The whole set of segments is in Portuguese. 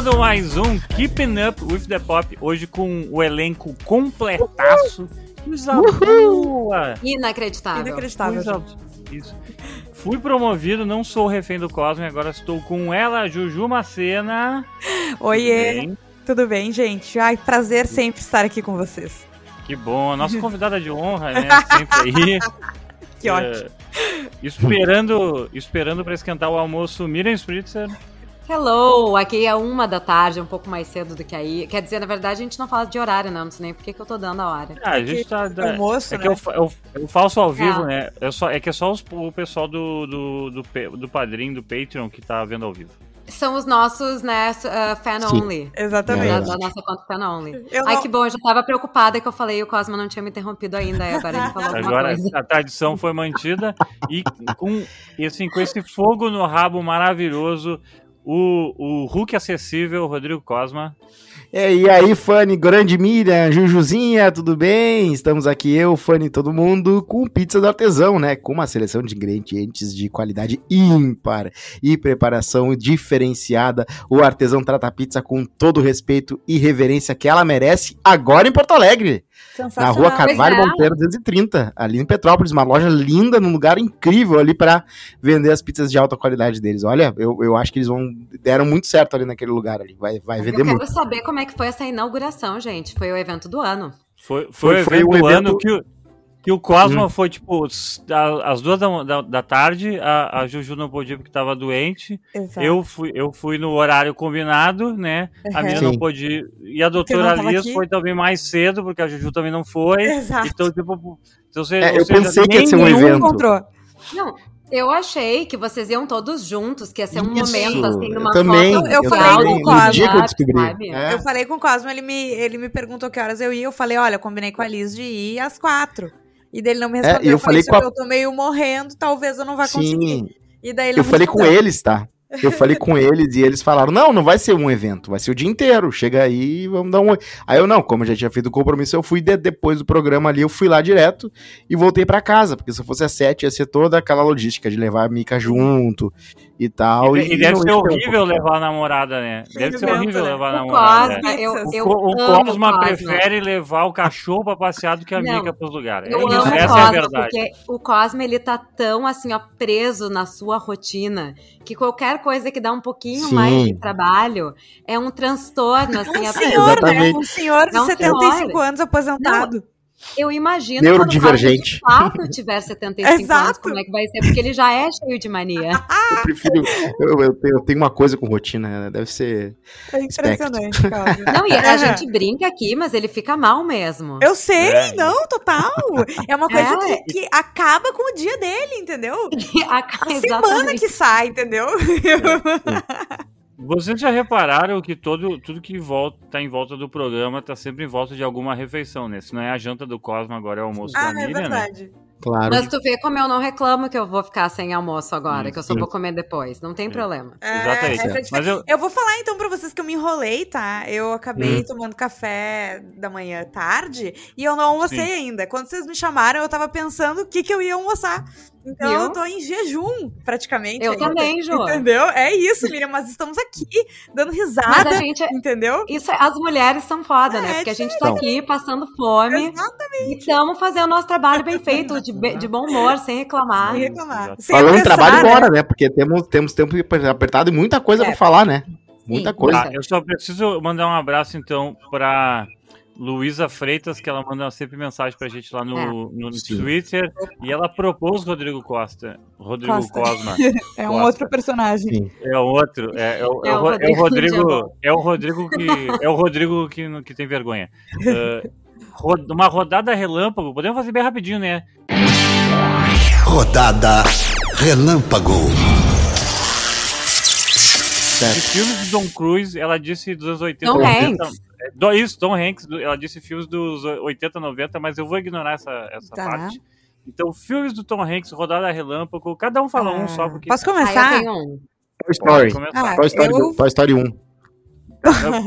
Começando mais um Keeping Up with the Pop, hoje com o elenco completaço. Coisa boa! Inacreditável. Inacreditável. Coisa-. Isso. Fui promovido, não sou refém do Cosmo, e agora estou com ela, Juju Macena. Oiê, Bem, tudo bem, gente? Ai, prazer sempre estar aqui com vocês. que bom. Nossa convidada de honra, né? Sempre aí. Que É, ótimo. Esperando, esperando para esquentar o almoço, Miriam Spritzer. Hello, aqui é uma da tarde, um pouco mais cedo do que aí. Quer dizer, na verdade, a gente não fala de horário, não. Não sei nem por que que eu tô dando a hora. Ah, a gente tá. da- Almoço, É que né? eu, fa- eu, eu falso ao vivo, É. né? É, só, é que é só os- o pessoal do, do, do, do padrinho, do Patreon, que tá vendo ao vivo. São os nossos, né, uh, fan Sim. only. Exatamente. Da, É. da nossa conta fan only. Eu Ai, não- que bom, eu já tava preocupada que eu falei e o Cosmo não tinha me interrompido ainda. e Agora ele falou Agora coisa. a tradição foi mantida e com, e assim, com esse fogo no rabo maravilhoso, o, o Hulk acessível, Rodrigo Cosma. É, E aí, Fanny, grande Miriam, Jujuzinha, tudo bem? Estamos aqui, eu, Fanny, todo mundo, com pizza do artesão, né? Com uma seleção de ingredientes de qualidade ímpar e preparação diferenciada. O artesão trata a pizza com todo o respeito e reverência que ela merece, agora em Porto Alegre. Na rua Carvalho Pois é. Monteiro 230, ali em Petrópolis, uma loja linda, num lugar incrível ali para vender as pizzas de alta qualidade deles. Olha, eu, eu acho que eles vão deram muito certo ali naquele lugar ali. Vai, vai Eu vender quero muito. saber como é que foi essa inauguração, gente. Foi o evento do ano. Foi, foi, Foi- o foi evento um do evento- ano que, o- que o Cosma Hum. foi, tipo, a- às duas da, da, da tarde, a, a Juju não podia porque tava doente. Exato. Eu fui, eu fui no horário combinado, né? A Uhum. menina não ir. E a doutora aqui? foi também mais cedo, porque a Juju também não foi. Exato. Então, tipo, então, seja, É, eu seja, pensei que ia ser um nenhum- evento. encontrou. Não, eu achei que vocês iam todos juntos, que ia ser um Isso, momento, assim, eu numa também, foto eu falei legal, com o Cosmo, eu? É. Eu falei com o Cosmo, ele me, ele me perguntou que horas eu ia. Eu falei, olha, eu combinei com a Liz de ir às quatro. E daí ele não me É, respondeu. e eu eu falei, falei com a- eu tô meio morrendo, talvez eu não vá conseguir. Sim, E daí ele eu falei com eles, tá? Eu falei com eles e eles falaram: não, não vai ser um evento, vai ser o dia inteiro. Chega aí, vamos dar um. oi." Aí eu não, como eu já tinha feito o compromisso, eu fui de- depois do programa ali, eu fui lá direto e voltei pra casa, porque se eu fosse às sete ia ser toda aquela logística de levar a Mica junto e tal. E, e deve não ser horrível levar a namorada, né? Deve ser horrível né? levar a namorada. Cosma, é. eu, O eu o o amo Cosma Cosma. prefere levar o cachorro pra passear do que a Não, Mica pros lugares. Eu É isso, amo o essa é a Cosma, verdade. porque o Cosma, ele tá tão, assim, ó, preso na sua rotina, que qualquer coisa que dá um pouquinho Sim. mais de trabalho é um transtorno, assim, Um até- senhor, né? Um senhor de Não, 75 senhora. anos aposentado. Eu imagino Neurodivergente. quando o fato tiver 75 anos, Exato. como é que vai ser, porque ele já é cheio de mania. Eu prefiro. Eu, eu tenho, eu tenho uma coisa com rotina, né? deve ser. É impressionante, Cosmo. Não, e a É. gente brinca aqui, mas ele fica mal mesmo. Eu sei, É. não, total. É uma coisa É. que, que acaba com o dia dele, entendeu? A, A semana que sai, entendeu? Vocês já repararam que todo, tudo que volta, tá em volta do programa tá sempre em volta de alguma refeição, né? Se não é a janta do Cosmo, agora é o almoço ah, da é Miriam, né? verdade. Claro. Mas tu vê como eu não reclamo que eu vou ficar sem almoço agora, Hum, que eu só sim. vou comer depois. Não tem Sim. problema. É, Exatamente. é Mas eu, Eu vou falar então pra vocês que eu me enrolei, tá? Eu acabei Hum. tomando café da manhã tarde e eu não almocei Sim. ainda. Quando vocês me chamaram, eu tava pensando o que, que eu ia almoçar. Então Viu? eu tô em jejum, praticamente. Eu ainda. também, Jô. Entendeu? É isso, Miriam, mas estamos aqui dando Mas risada, a gente. entendeu? Isso, as mulheres são foda, né? É, Porque a gente tá São. aqui passando fome Exatamente. e estamos fazendo o nosso trabalho bem feito, de, de bom humor, sem reclamar. Sem reclamar. Sem Falando em trabalho, né? bora, né? Porque temos, temos tempo apertado e muita coisa É. pra falar, né? Muita Sim. coisa. Tá, eu só preciso mandar um abraço, então, pra Luísa Freitas, que ela manda sempre mensagem pra gente lá no, É. no Sim. Twitter. E ela propôs Rodrigo Costa. Rodrigo Costa. Cosma. É um Costa. outro personagem. Sim. É o outro. É, é o, é o É o é o Rodrigo Rodrigo. Diamant. É o Rodrigo que. É o Rodrigo que, não- que tem vergonha. Ah, ro- uma rodada relâmpago. Podemos fazer bem rapidinho, né? Rodada Relâmpago. De filmes de Tom Cruise, ela disse dos anos 80, Tom 90. Hanks. É, do- isso, Tom Hanks, do- ela disse filmes dos 80, 90, mas eu vou ignorar essa, essa Tá. parte. Então, filmes do Tom Hanks, Rodada Relâmpago, cada um fala um só, porque Posso Aí começar? tenho um. Toy Story. pode começar. Ah, Toy Story, eu- Toy Story 1.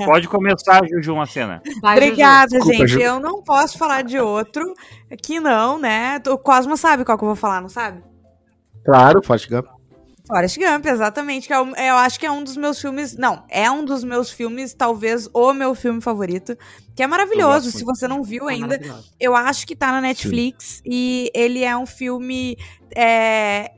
Pode começar, Juju, uma cena. Vai, Obrigada, Desculpa, gente. Ju. Eu não posso falar de outro que não, né? O Cosmo sabe qual que eu vou falar, não sabe? Claro, Forte Gump. Forrest Gump, exatamente. Que é um- eu acho que é um dos meus filmes. Não, é um dos meus filmes, talvez o meu filme favorito. Que é maravilhoso. Se você não viu É ainda, eu acho que tá na Netflix. E ele é um filme. é,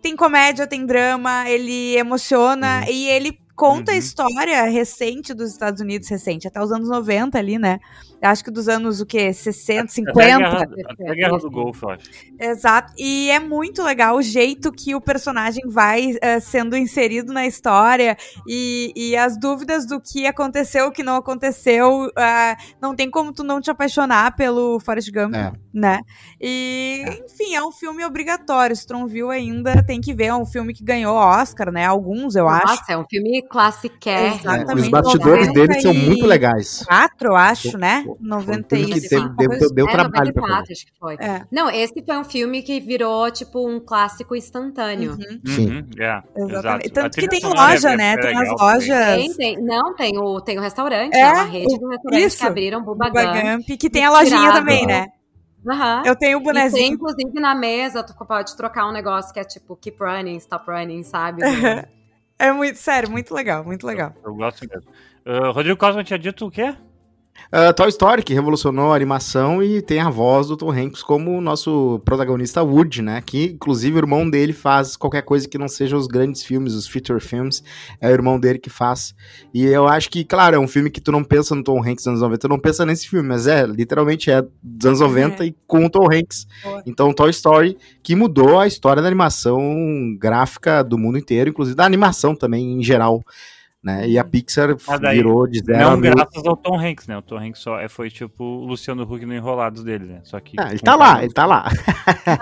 tem comédia, tem drama, ele emociona e ele conta a Uhum. história recente dos Estados Unidos, recente, até os anos 90 ali, né? Eu acho que dos anos, o quê? 60, Até a 50. guerra, até a guerra do Golfo, eu acho. Exato. E é muito legal o jeito que o personagem vai eh, sendo inserido na história e, e as dúvidas do que aconteceu, o que não aconteceu. ah, não tem como tu não te apaixonar pelo Forrest Gump, É. né? E, enfim, é um filme obrigatório. Se tu não viu ainda, tem que ver. É um filme que ganhou Oscar, né? Alguns, eu acho. Nossa, é um filme classiquérrimo. É, Exatamente. os bastidores 90 dele são muito legais. Quatro, eu acho, né? Pô, 95. que teve- deu- coisa- deu é, trabalho pra 94, acho que foi. É. Não, esse foi um filme que virou, tipo, um clássico instantâneo. Uhum, Sim. Uhum, é, exatamente. exato. A Tanto que tem sonora loja, é- né? é Tem as lojas. Tem, tem, não, tem o, tem o restaurante, É, é, uma rede de restaurantes isso. que abriram, Bubba Bubba Gump. Gump, que tem a lojinha também, né? Aham. Eu tenho o E tem, bonezinho. inclusive, na mesa, tu pode trocar um negócio que é tipo keep running, stop running, sabe? É muito, sério, muito legal, muito legal. Eu gosto mesmo. Ah, Rodrigo Cosma tinha dito o quê? Uh, Toy Story, que revolucionou a animação e tem a voz do Tom Hanks como o nosso protagonista Woody, né? Que, inclusive, o irmão dele faz qualquer coisa que não seja os grandes filmes, os feature films. É o irmão dele que faz. E eu acho que, claro, é um filme que tu não pensa no Tom Hanks dos anos 90, tu não pensa nesse filme, mas é, literalmente é dos anos 90 e com o Tom Hanks. Boa. Então, Toy Story, que mudou a história da animação gráfica do mundo inteiro, inclusive da animação também, em geral. Né? E a Pixar daí, virou de zero Não mil. graças ao Tom Hanks, né? O Tom Hanks só é- foi tipo o Luciano Huck no Enrolados dele, né? Só que. Ah, ele tá lá, ele tá lá.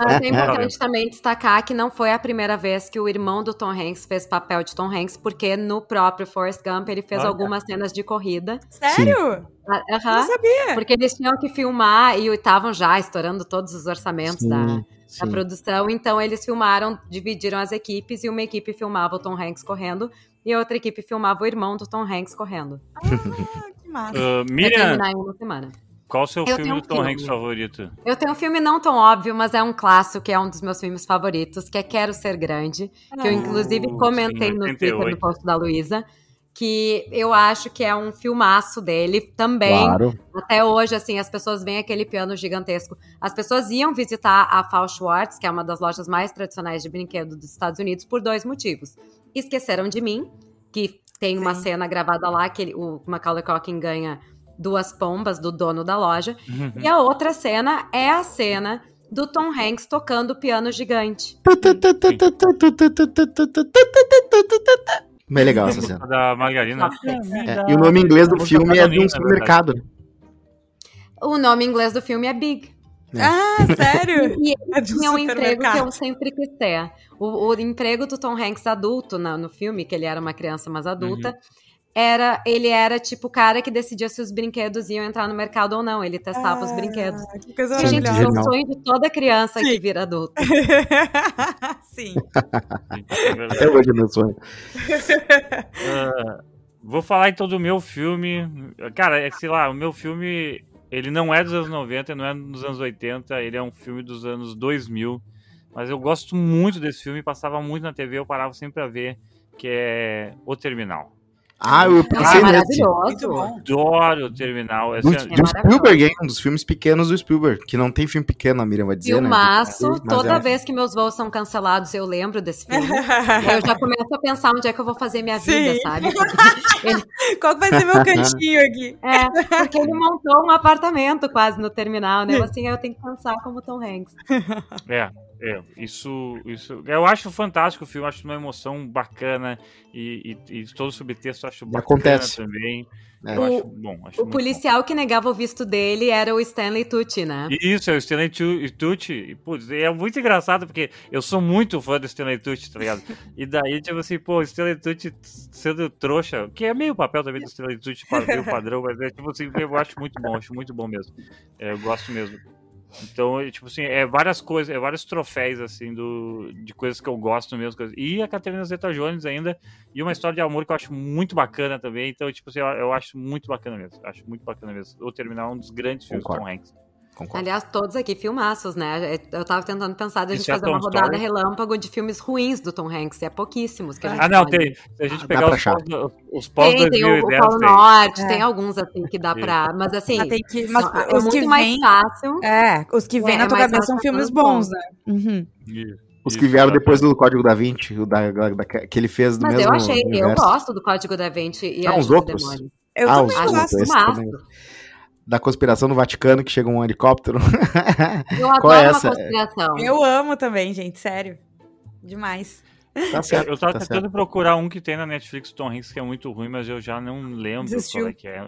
Mas é importante também destacar que não foi a primeira vez que o irmão do Tom Hanks fez papel de Tom Hanks, porque no próprio Forrest Gump ele fez Olha. algumas cenas de corrida. Sério? Ah, Não sabia. Porque eles tinham que filmar e estavam já estourando todos os orçamentos da, da sim. produção. Então eles filmaram, dividiram as equipes e uma equipe filmava o Tom Hanks correndo e a outra equipe filmava o irmão do Tom Hanks correndo. Ah, que massa. Pra Miriam, terminar em uma semana. qual o seu Eu filme do um Tom filme. Hanks favorito? Eu tenho um filme não tão óbvio, mas é um clássico, que é um dos meus filmes favoritos, que é Quero Ser Grande, que eu Ah. inclusive Uh, comentei sim, no Twitter 88. no post da Luísa, que eu acho que é um filmaço dele também. Claro. Até hoje, assim, as pessoas veem aquele piano gigantesco. As pessoas iam visitar a Fall Schwartz, que é uma das lojas mais tradicionais de brinquedo dos Estados Unidos, por dois motivos. Esqueceram de mim, que tem uma Sim. cena gravada lá, que ele- o Macaulay Culkin ganha duas pombas do dono da loja. Uhum. E a outra cena é a cena do Tom Hanks tocando piano gigante. Bem legal essa cena. Da Margarina. É, e o nome inglês do filme é de um supermercado. O nome inglês do filme é Big. Ah, sério? E É de um tinha um emprego que supermercado. eu sempre quis ter. O, o emprego do Tom Hanks adulto na- no filme, que ele era uma criança, mas adulta, era ele era tipo o cara que decidia se os brinquedos iam entrar no mercado ou não. Ele testava os brinquedos. Ah, Que coisa E, gente, é o sonho de toda criança que Sim. vira adulto. Sim. Até hoje é meu sonho. Ah, vou falar então do meu filme. Cara, é que, sei lá, o meu filme, ele não é dos anos 90, não é dos anos 80, ele é um filme dos anos 2000. Mas eu gosto muito desse filme, passava muito na TV, eu parava sempre pra ver, que é O Terminal. Ah, eu É pensei nesse. maravilhoso. Adoro O Terminal. Do, Esse- do maravilhoso. Spielberg, hein? Um dos filmes pequenos do Spielberg. Que não tem filme pequeno, a Miriam vai dizer, Filmaço, né? Toda é. vez que meus voos são cancelados, eu lembro desse filme. eu já começo a pensar onde é que eu vou fazer minha vida, Sim. sabe? Ele- Qual vai ser meu cantinho aqui? é, porque ele montou um apartamento quase no terminal, né? Assim, eu tenho que pensar como Tom Hanks. É, é, isso, isso. Eu acho fantástico o filme, acho uma emoção bacana e, e, e todo o subtexto acho bacana acontece. também. É. Eu O- acho bom. Acho O policial que negava o visto dele era o Stanley Tucci, né? bom. Isso, é o Stanley Tu- Tucci. E, Putz, é muito engraçado porque eu sou muito fã do Stanley Tucci, tá ligado? E daí, tipo assim, pô, o Stanley Tucci sendo trouxa, que é meio o papel também do Stanley Tucci, meio padrão, mas é tipo assim, eu acho muito bom, acho muito bom mesmo. É, eu gosto mesmo. Então, é, tipo assim, é várias coisas, é vários troféus, assim, do, de coisas que eu gosto mesmo. coisas- E a Caterina Zeta-Jones ainda, e uma história de amor que eu acho muito bacana também. Então, tipo assim, eu, eu acho muito bacana mesmo. Acho muito bacana mesmo. O Terminal é um dos grandes filmes do Concordo. Tom Hanks. Concordo. Aliás, todos aqui filmaços, né? Eu tava tentando pensar da gente é fazer uma rodada Story? relâmpago de filmes ruins do Tom Hanks. E é pouquíssimos que a gente Ah, não, tem. Se a gente Dá pegar os pós, os pós Tem, tem o, o 2010, Polo tem. Norte, É. tem alguns assim que dá pra. Mas assim, Mas tem que- mas são- é os que mais vêm- fácil. É, os que vêm É, na tua mas cabeça são filmes bons, bons. né? Uhum. Isso, Os que vieram depois do Código da Vinci, o da, da- da- que ele fez do Mas mesmo eu achei, eu universo. gosto do Código da Vinci e Ah, os outros? Demônios. Eu Ah, também gosto. outros. esse massa. Da conspiração no Vaticano, que chega um helicóptero. Eu Qual é adoro essa? uma conspiração. Eu amo também, gente, sério. Demais. tá certo. Eu tava tá tentando certo. procurar um que tem na Netflix do Tom Hanks que é muito ruim, mas eu já não lembro Desistiu. qual é que é.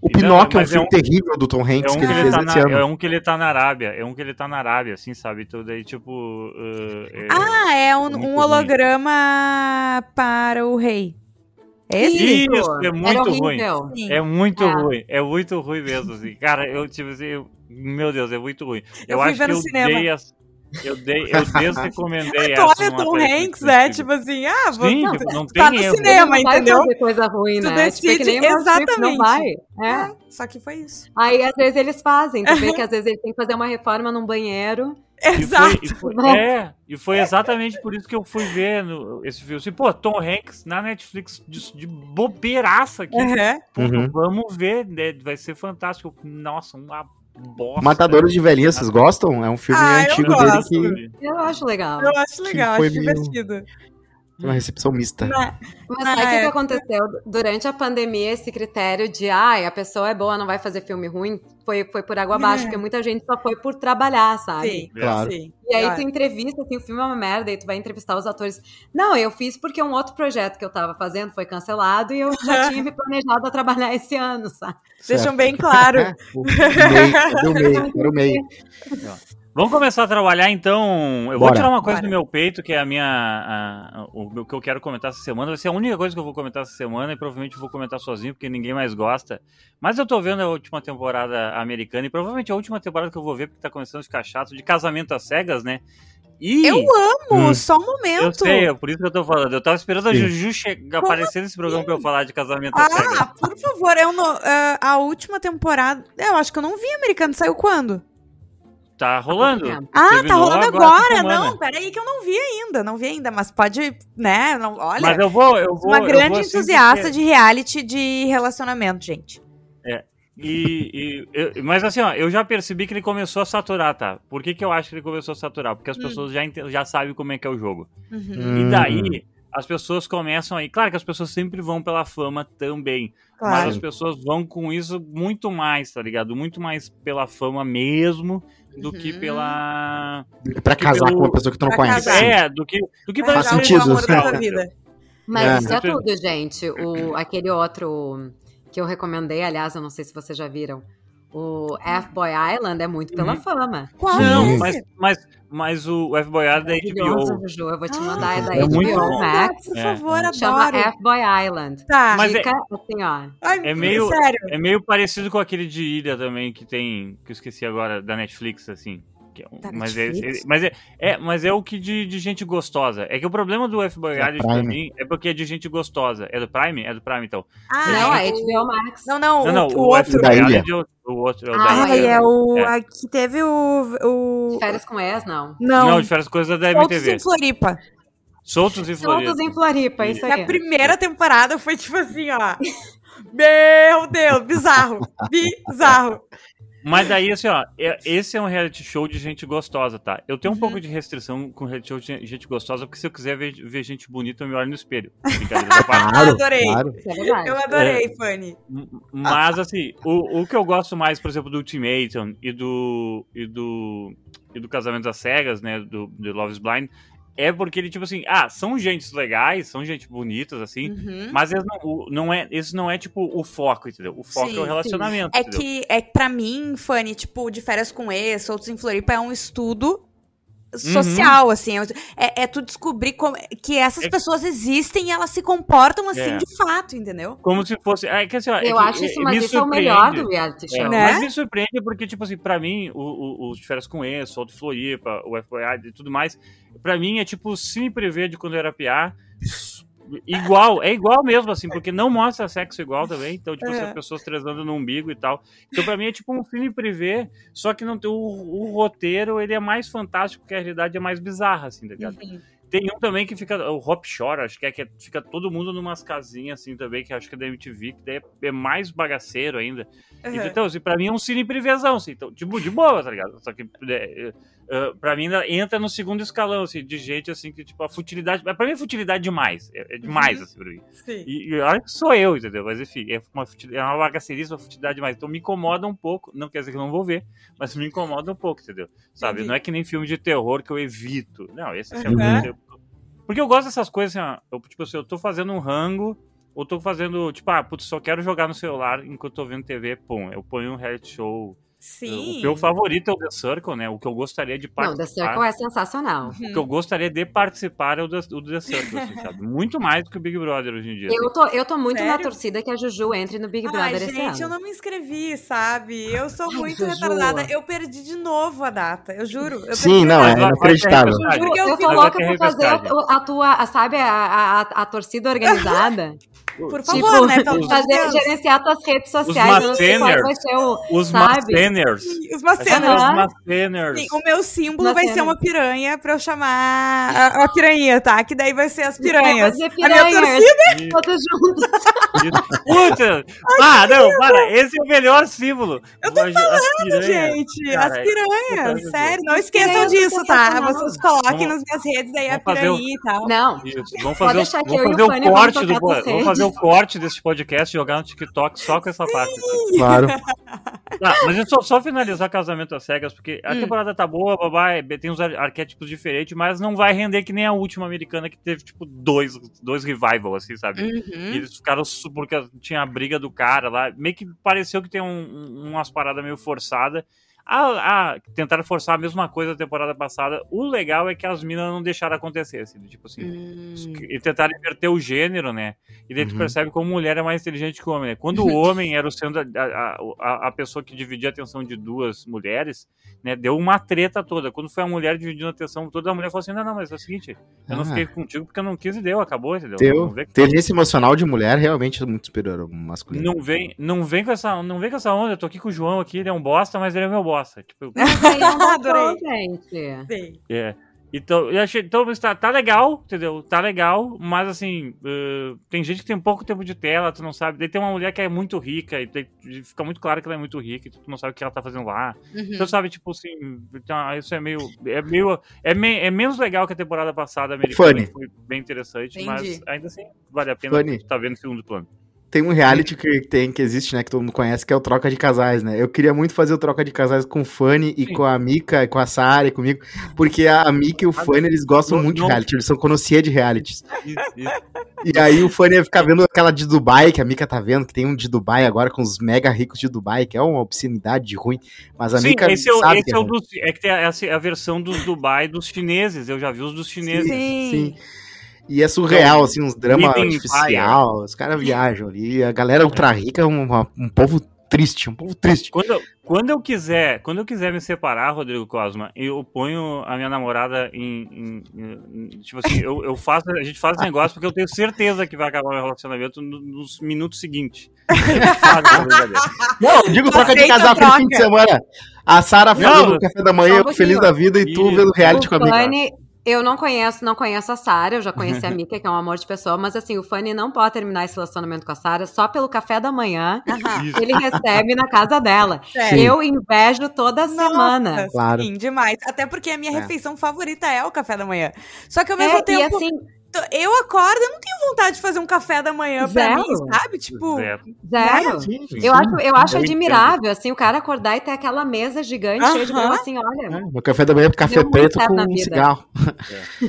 O Pinóquio é um é filme um- terrível do Tom É Hanks um, que ele ele fez tá esse na, ano. é um que ele tá na Arábia. É um que ele tá na Arábia, assim, sabe? Então daí, tipo. uh, é- Ah, é um, muito um ruim. holograma para o rei. É esse? Isso, é Era muito ruim. É muito É. ruim, é muito ruim mesmo, assim. Cara, eu, tipo assim, eu- meu Deus, é muito ruim. Eu, Eu fui acho ver que no eu cinema. dei as, eu dei, eu desrecomendei essa olha Tom Hanks, né? sentido. Tipo assim, ah, vou, Sim, não, tipo, não tá tem no erro. cinema, não vai entendeu? fazer coisa ruim, Tu né? Tipo, é decide o Meryl Streep, exatamente. Não vai. É. É, só que foi isso. Aí, às vezes, eles fazem. Tu vê que, às vezes, eles têm que fazer uma reforma num banheiro. E foi, Exato. e foi- é, e foi exatamente por isso que eu fui ver no- esse filme. Assim, pô, Tom Hanks na Netflix de, de bobeiraça aqui. Uhum. Pô, Uhum. Vamos ver, né? vai ser fantástico. Nossa, uma bosta. Matadores de Velhinhas, vocês gostam? É um filme Ah, antigo dele que Eu acho legal. Eu acho legal, foi acho meio- divertido. uma recepção mista. Mas- sabe o que, que aconteceu? Durante a pandemia, esse critério de ai, a pessoa é boa, não vai fazer filme ruim, foi, foi por água abaixo, É. porque muita gente só foi por trabalhar, sabe? Sim, Claro. sim. E aí claro. tu entrevista, assim, o filme é uma merda, e tu vai entrevistar os atores. Não, eu fiz porque um outro projeto que eu tava fazendo foi cancelado e eu já tinha me planejado a trabalhar esse ano, sabe? Deixam bem claro. O meio, cadê o meio? Era o meio. Vamos começar a trabalhar então. Eu vou Bora. tirar uma coisa Bora. do meu peito, que é a minha. a- o meu- que eu quero comentar essa semana. Vai ser a única coisa que eu vou comentar essa semana e provavelmente eu vou comentar sozinho, porque ninguém mais gosta. Mas eu tô vendo a última temporada americana e provavelmente a última temporada que eu vou ver, porque tá começando a ficar chato, de casamento às cegas, né? E. Eu amo, Hum. só um Eu momento. sei, é por isso que eu tô falando. Eu tava esperando a. Juju chegar, aparecer nesse programa pra eu falar de casamento às cegas. Ah, por favor, eu não, ah, a última temporada. Eu acho que eu não vi americano. Saiu quando? Tá rolando. Ah, tá rolando agora agora. Não, peraí que eu não vi ainda. Não vi ainda, mas pode, né? Não, olha, Mas eu vou. Eu vou uma eu grande vou assim, entusiasta porque- de reality de relacionamento, gente. E, e- eu- mas assim, ó, eu já percebi que ele começou a saturar, tá? Por que, que eu acho que ele começou a saturar? Porque as Hum. pessoas já, já sabem como é que é o jogo. Uhum, E Hum. daí, as pessoas começam aí. Claro que as pessoas sempre vão pela fama também. Mas claro. as pessoas vão com isso muito mais, tá ligado? Muito mais pela fama mesmo do que Uhum. pela. Pra que casar pelo- com uma pessoa que tu não pra conhece. casar. É, do que, do que Vai pela Faz sentido. vida. Mas É. isso é tudo, gente. O, aquele outro que eu recomendei, aliás, eu não sei se vocês já viram. O F-Boy Island é muito pela Uhum. fama. Qual Não, é mas, mas, mas o F-Boy é da HBO. Eu vou te Ah, mandar, é da é muito HBO bom. Max. Por É, favor, é. Chama. F-Boy Island. Tá. Mas é- Fica assim, ó. Ai, é meio- Sério. É meio parecido com aquele de Ilha também, que tem. Que eu esqueci agora, da Netflix, assim. Que é um- Da mas, é, é- mas, é, é, mas é o que de, de gente gostosa. É que o problema do F-Boy Da Island pra Prime. mim é porque é de gente gostosa. É do Prime? É do Prime, então. Ah, Não, é a HBO Max. Não, não, Não, não, o, o, o outro. Da F-Boy ilha. Island é o, o outro. É o Ah, da ilha. é o. É. Que teve o. o... Férias com ex, não. Não, Não, diferentes coisas da Soltos MTV. em Floripa. Soltos e Floridos. Soltos em Floripa, isso Que a aí. primeira temporada foi tipo assim, ó. Meu Deus, bizarro. Bizarro. Mas daí, assim, ó, é- esse é um reality show de gente gostosa, tá? Eu tenho um Uhum. pouco de restrição com reality show de gente gostosa, porque se eu quiser ver, ver gente bonita, eu me olho no espelho. Claro, adorei. claro. É. Eu adorei, Fanny. M- Mas, assim, o, o que eu gosto mais, por exemplo, do Ultimatum e do. e do. e do Casamento às Cegas, né? Do, do Love is Blind, é porque ele, tipo assim, ah, são gentes legais, são gente bonitas, assim. Uhum. Mas eles não, não é, esse não é, tipo, o foco, entendeu? O foco Sim, é o sim. relacionamento. É entendeu? que, é que pra mim, Fanny, tipo, de férias com ex, Soltos em Floripa, é um estudo social, assim. É, é tu descobrir como- que essas É- pessoas existem e elas se comportam assim É. de fato, entendeu? Como se fosse. É, que, assim, ó, é Eu que, acho isso, é, mas isso é o melhor surpreende. do reality É, show. Né? Mas me surpreende porque, tipo assim, pra mim, o, o, os de férias com ex, Solto Floripa, o FBA e tudo mais, pra mim é tipo Cine Prevê de quando eu era PA, igual, é igual mesmo, assim, porque não mostra sexo igual também. Então, tipo, É. as pessoas transando no umbigo e tal. Então, pra mim, é tipo um filme privê, só que não tem o, o roteiro, ele é mais fantástico, porque a realidade é mais bizarra, assim, tá ligado? Uhum. Tem um também que fica, o Hop Shore, acho que é que é- fica todo mundo numas casinhas, assim, também, que acho que é da MTV, que daí é, é mais bagaceiro ainda. Uhum. Então, assim, pra mim é um cine privêzão, assim, então, tipo, de boa, tá ligado? Só que, é, é, é, pra mim, ainda entra no segundo escalão, assim, de gente, assim, que, tipo, a futilidade, pra mim é futilidade demais, é, é demais, Uhum. assim, pra mim. Sim. E, e olha que sou eu, entendeu? Mas, enfim, é uma, é uma bagaceirice, uma futilidade demais. Então, me incomoda um pouco, não quer dizer que eu não vou ver, mas me incomoda um pouco, entendeu? Sabe? Entendi. Não é que nem filme de terror que eu evito. Não, esse assim, Uhum. eu- Porque eu gosto dessas coisas, assim, ó, eu, tipo assim, eu tô fazendo um rango, ou tô fazendo, tipo, ah, putz, só quero jogar no celular enquanto tô vendo TV, pum, eu ponho um reality show. Sim. O meu favorito é o The Circle, né? O que eu gostaria de Não, participar. The Circle é sensacional. O que eu gostaria de participar é o The, o The Circle, assim, sabe? Muito mais do que o Big Brother hoje em dia. Eu tô, eu tô muito na Sério? torcida que a Juju entre no Big Brother Ai, esse gente, eu ano. não me inscrevi, sabe? Eu sou Ai, muito Juju. retardada. Eu perdi de novo a data, eu juro. Eu Sim, não, é inacreditável. eu eu vi- tô louca por fazer a, a tua, sabe, a, a, a- a torcida organizada. Por Tipo, favor, né? Pelo amor de fazer, gerenciar tuas redes sociais. qual Maceners. vai ser o, Os? Maceners. Os é os. Maceners. Sim, o meu símbolo vai ser uma piranha pra eu chamar a, a piranha, tá? Que daí vai ser as piranhas. Fazer A minha piranhas, torcida. todos juntos. Puta! Ah, não, para, esse é o melhor símbolo. Eu tô As piranhas. Gente, Cara, as é- piranhas, Puta, sério, não esqueçam piranhas disso, tá? sensacional. Vocês coloquem Vamos- nas minhas redes aí a o- piranha e tal. Não, Isso, vamos Pode fazer, o, deixar que vamos eu e fazer o corte do vamos fazer o redes. corte desse podcast e jogar no TikTok só com essa parte. Claro. Tá, mas eu só, só finalizar casamento às cegas, porque a Hum. temporada tá boa, babá, é, tem uns ar- arquétipos diferentes, mas não vai render que nem a última americana que teve, tipo, dois, dois revival, assim, sabe? E Uhum. eles ficaram porque tinha a briga do cara lá. Meio que pareceu que tem um- um- umas paradas meio forçadas. Ah, tentaram forçar a mesma coisa da temporada passada. O legal é que as minas não deixaram acontecer, assim, tipo assim. Hum. E tentaram inverter o gênero, né? E daí tu Uhum. percebe como mulher é mais inteligente que o homem, né? Quando o homem era o sendo a, a, a- a pessoa que dividia a atenção de duas mulheres, né? Deu uma treta toda. Quando foi a mulher dividindo a atenção toda, a mulher falou assim: não, não, mas é o seguinte, eu não Ah. fiquei contigo porque eu não quis e deu, acabou, entendeu? Teu, Não que- inteligência emocional de mulher realmente é muito superior ao masculino. não vem, não vem com essa, não vem com essa onda. Eu tô aqui com o João aqui, ele é um bosta, mas ele é meu bosta. Tipo, não dá Adorei. gente. Sei. é. Então, eu achei, então tá, tá legal, entendeu? Tá legal, mas assim, eh, tem gente que tem pouco tempo de tela, tu não sabe. Daí tem uma mulher que é muito rica, e daí fica muito claro que ela é muito rica, e tu não sabe o que ela tá fazendo lá. Uhum. Então, sabe, tipo assim, então, isso é meio. É meio. É, me- é menos legal que a temporada passada americana, Funny. que foi bem interessante, Entendi. mas ainda assim, vale a pena Funny. estar vendo o segundo plano. Tem um reality que tem, que existe, né, que todo mundo conhece, que é o Troca de Casais, né? Eu queria muito fazer o Troca de Casais com o Fanny e Sim. com a Mika, com a Sara e comigo, porque a Mika e o Fanny, eles gostam não- muito de não- reality, eles são conhecidos de realities. Isso, isso. E aí o Fanny ia ficar vendo aquela de Dubai, que a Mika tá vendo, que tem um de Dubai agora com os mega ricos de Dubai, que é uma obscenidade de ruim, mas a Sim, Mika esse é, o, sabe esse que é ruim. dos. É que tem essa, a versão dos Dubai dos chineses. Eu já vi os dos chineses. Sim. Sim. E é surreal, Então, assim, uns drama artificial, os caras viajam ali, a galera ultra rica é um, um povo triste, um povo triste. Quando, quando eu quiser, quando eu quiser me separar, Rodrigo Cosma, eu ponho a minha namorada em, em- em- tipo assim, eu, eu faço, a gente faz negócio porque eu tenho certeza que vai acabar meu relacionamento no- nos minutos seguintes. Não, eu digo troca de casal troca. fim de semana. A Sara fazendo Não, o café da manhã, feliz da vida, e tu vendo reality com a O amiga. Eu não conheço, não conheço a Sara, eu já conheci a Mika, que é um amor de pessoa, mas assim, o Fanny não pode terminar esse relacionamento com a Sara só pelo café da manhã. Isso. que ele recebe na casa dela. Sério. Eu invejo toda semana. Nossa, Claro. Sim, demais. Até porque a minha É. refeição favorita é o café da manhã. Só que ao mesmo É, e tempo, assim, t- eu acordo, eu não tenho vontade de fazer um café da manhã pra Zero. mim, sabe? Tipo, Zero. zero. Sim, sim. Eu acho, eu acho Eu admirável, assim, o cara acordar e ter aquela mesa gigante cheia de grama, assim, olha. É, Meu café da manhã é café preto com um cigarro.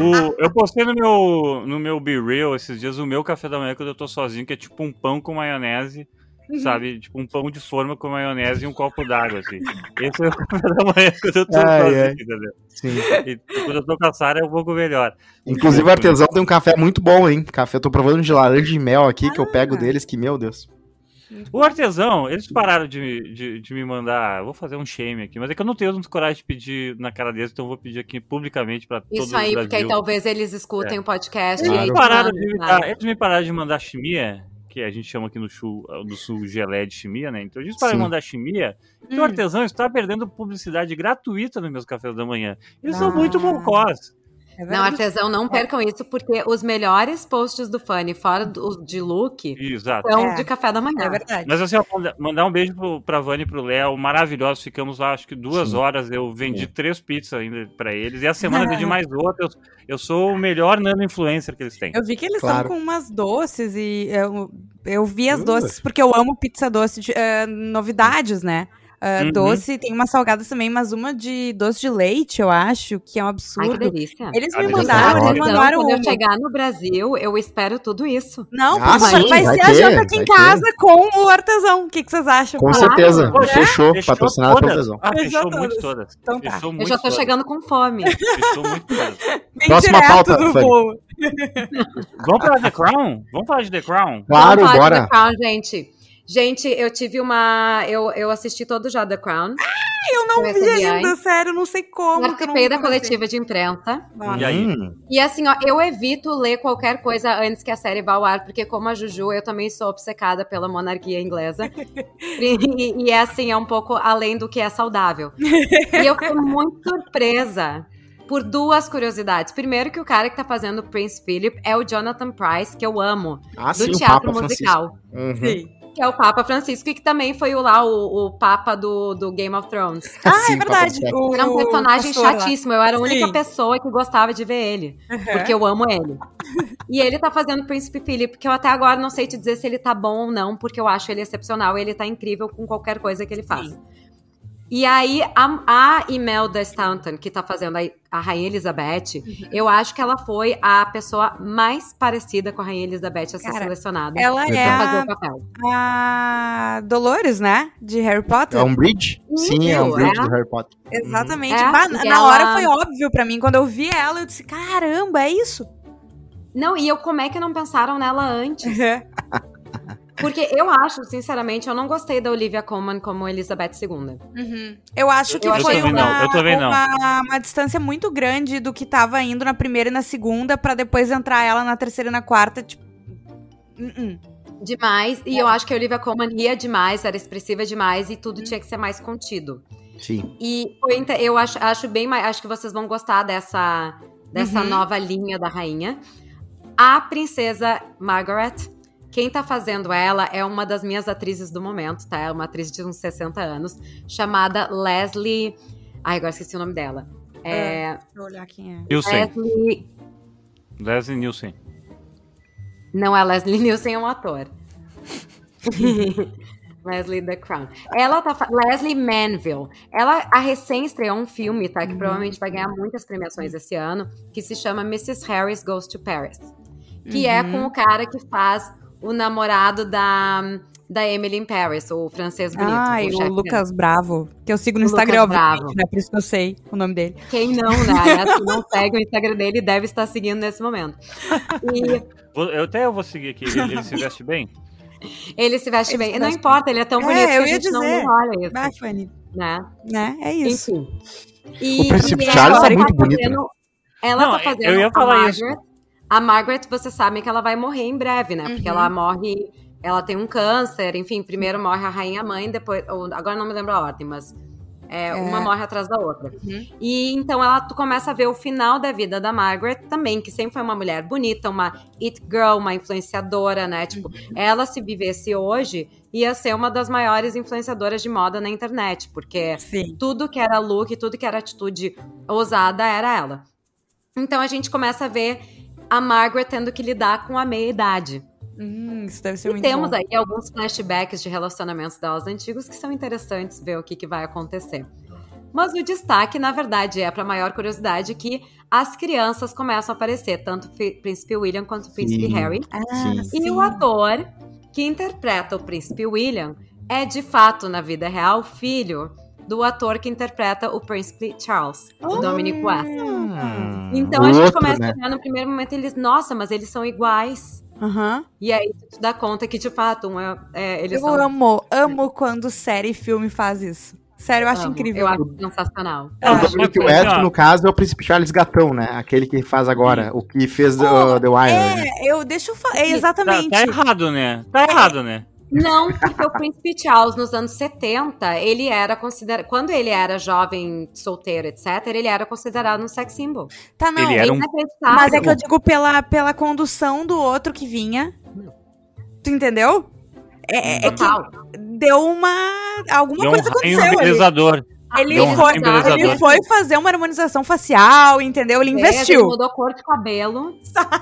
O- eu postei no meu, no meu Be Real esses dias o meu café da manhã quando eu tô sozinho, que é tipo um pão com maionese, sabe? Tipo um pão de forma com maionese e um copo d'água, assim. Esse é o café da manhã quando eu tô Ai, sozinho, ai. entendeu? Sim. E quando eu tô com a Sara é um pouco melhor. Inclusive, o artesão tem um café muito bom, hein? Café, eu tô provando de laranja e mel aqui, que eu pego deles, que, meu Deus. O artesão, eles pararam de, de, de me mandar. Vou fazer um shame aqui, mas é que eu não tenho coragem de pedir na cara deles, então eu vou pedir aqui publicamente pra todo Isso aí, o porque aí talvez eles escutem É. o podcast Eles te pararam de me sabe? dar, eles me pararam de mandar chimia, que a gente chama aqui no sul, no sul gelé de chimia, né? Então pararam de Sim. mandar chimia. Hum. o artesão está perdendo publicidade gratuita nos meus cafés da manhã. Eles são Ah. muito bocós. É Não, artesão, não percam isso, porque os melhores posts do Funny, fora do, de look, Exato. são É. de café da manhã. É verdade. Mas assim, mandar um beijo pro, pra Vani e pro Léo, maravilhosos. Ficamos lá, acho que duas Sim. horas. Eu vendi Sim. três pizzas ainda pra eles. E a semana eu vendi mais outra. Eu, eu sou o melhor nano influencer que eles têm. Eu vi que eles estão Claro. com umas doces e eu, eu vi as Uh. doces porque eu amo pizza doce, de, eh, novidades, né? Ah, Uhum. Doce, tem umas salgadas também, mas uma de doce de leite, eu acho, que é um Ai, que absurdo. delícia. Eles Ah, me delícia. mandaram, eles Então, mandaram quando eu uma. chegar no Brasil, eu espero tudo isso. Não, Ah, vai, sim, vai vai ser a janta aqui em vai ter. casa com o artesão. O que, que vocês acham? Com Ah, certeza. Fechou. Fechou Patrocinado pelo artesão. Ah, Fechou fechou muito todas. Então tá. Fechou Eu já tô todas. chegando com fome. Fechou muito todas. Bem Próxima direto pauta, do. Vamos falar The Crown? Vamos falar de The Crown? Claro, Vamos falar de bora. The Crown, gente. Gente, eu tive uma. Eu, eu assisti todo já The Crown. Eu não vi ainda, sério, não sei como. Participei da coletiva de imprensa. Ah, E aí? Hum, E assim, ó, eu evito ler qualquer coisa antes que a série vá ao ar, porque como a Juju, eu também sou obcecada pela monarquia inglesa. e, e é assim, é um pouco além do que é saudável. E eu fui muito surpresa por duas curiosidades. Primeiro que o cara que tá fazendo o Prince Philip é o Jonathan Price, que eu amo, Ah, do sim, o teatro Papa musical. Uhum. Sim. Que é o Papa Francisco, e que também foi o lá, o, o Papa do, do Game of Thrones. Ah, Sim, é verdade. O Era um personagem chatíssimo, eu era a única Sim. pessoa que gostava de ver ele. Porque eu amo ele. E ele tá fazendo o Príncipe Philip, que eu até agora não sei te dizer se ele tá bom ou não, porque eu acho ele excepcional. Ele tá incrível com qualquer coisa que ele faz. E aí, a, a Imelda Staunton, que tá fazendo a, a Rainha Elizabeth, Uhum. eu acho que ela foi a pessoa mais parecida com a Rainha Elizabeth a ser Cara, selecionada Ela é fazer a, o papel. a Dolores, né? De Harry Potter. É um bridge? Sim, é um bridge é. do Harry Potter. Exatamente. É, Bah, e na ela- hora foi óbvio pra mim. Quando eu vi ela, eu disse: caramba, é isso? Não, e eu, como é que não pensaram nela antes? Porque eu acho, sinceramente, eu não gostei da Olivia Colman como Elizabeth II. Uhum. Eu acho que Eu foi uma, não, eu também não. uma, uma distância muito grande do que tava indo na primeira e na segunda, pra depois entrar ela na terceira e na quarta. Tipo. Uh-uh. Demais. E eu acho que a Olivia Colman ia demais, era expressiva demais e Uhum. tudo tinha que ser mais contido. Sim. E foi eu acho, acho bem mais. Acho que vocês vão gostar dessa, dessa Uhum. nova linha da rainha. A princesa Margaret. Quem tá fazendo ela é uma das minhas atrizes do momento, tá? É uma atriz de uns 60 anos, chamada Leslie. Ai, agora esqueci o nome dela. É, Deixa eu olhar quem é. Nielsen. Leslie. Leslie Nielsen. Não, a Leslie Nielsen é um ator. Leslie The Crown. Ela tá. fa- Leslie Manville. Ela a recém estreou um filme, tá? Que provavelmente vai ganhar muitas premiações esse ano, que se chama Mrs. Harris Goes to Paris. Que é com o cara que faz o namorado da, da Emily in Paris, o francês bonito. Ai, o chefe Lucas Bravo. Que eu sigo no O Instagram, Lucas Bravo. né? Por isso que eu sei o nome dele. Quem não, né? Se não segue o Instagram dele, deve estar seguindo nesse momento. E Eu até eu vou seguir aqui. Ele, ele se veste bem? ele se veste Ele bem. se não veste importa, ele é tão É, bonito que eu a ia gente não, dizer. não olha isso. Ah, Fanny. Né? Né? É isso. Enfim. E, O Príncipe e Charles é muito tá bonito, fazendo- Ela Não, tá fazendo eu ia a falar isso. A Margaret, vocês sabem que ela vai morrer em breve, né? Porque Uhum. ela morre. Ela tem um câncer, enfim, primeiro morre a rainha mãe, depois. ou- agora não me lembro a ordem, mas. é, É. Uma morre atrás da outra. Uhum. E então ela tu começa a ver o final da vida da Margaret também, que sempre foi uma mulher bonita, uma it girl, uma influenciadora, né? Tipo, Uhum. ela se vivesse hoje, ia ser uma das maiores influenciadoras de moda na internet, porque Sim. tudo que era look, tudo que era atitude ousada era ela. Então a gente começa a ver a Margaret tendo que lidar com a meia-idade. Hum, isso deve ser E muito temos bom. aí alguns flashbacks de relacionamentos delas antigos que são interessantes ver o que, que vai acontecer. Mas o destaque, na verdade, é para maior curiosidade que as crianças começam a aparecer, tanto o Príncipe William quanto o Príncipe Sim. Harry. Ah, Sim. E o ator que interpreta o Príncipe William é, de fato, na vida real, filho do ator que interpreta o Príncipe Charles, o Dominic West. Hum, Então o a gente outro, começa né? a olhar no primeiro momento eles, nossa, mas eles são iguais. Aham. E aí tu dá conta que, de fato, um é, é, eles Eu são. amo, amo quando série e filme faz isso. Sério, eu acho amo. incrível. Eu acho sensacional. É. O Dominic West, no caso, é o Príncipe Charles Gatão, né? Aquele que faz agora, o que fez uh, The Wire. né? É, eu deixa eu falar. É, Tá, exatamente. tá errado, né? Tá errado, né? Não, porque o Príncipe Charles, nos anos 70, ele era considerado. Quando ele era jovem, solteiro, etc., ele era considerado um sex symbol. Tá, não. Ele era um- inacreditável. Mas é que eu digo pela, pela condução do outro que vinha. Tu entendeu? É, é que Total. deu uma. Alguma Deu um coisa raio aconteceu ali. embelezador. Ele Deu um foi, ele foi fazer uma harmonização facial, entendeu? Ele Ele investiu. mudou cor de cabelo.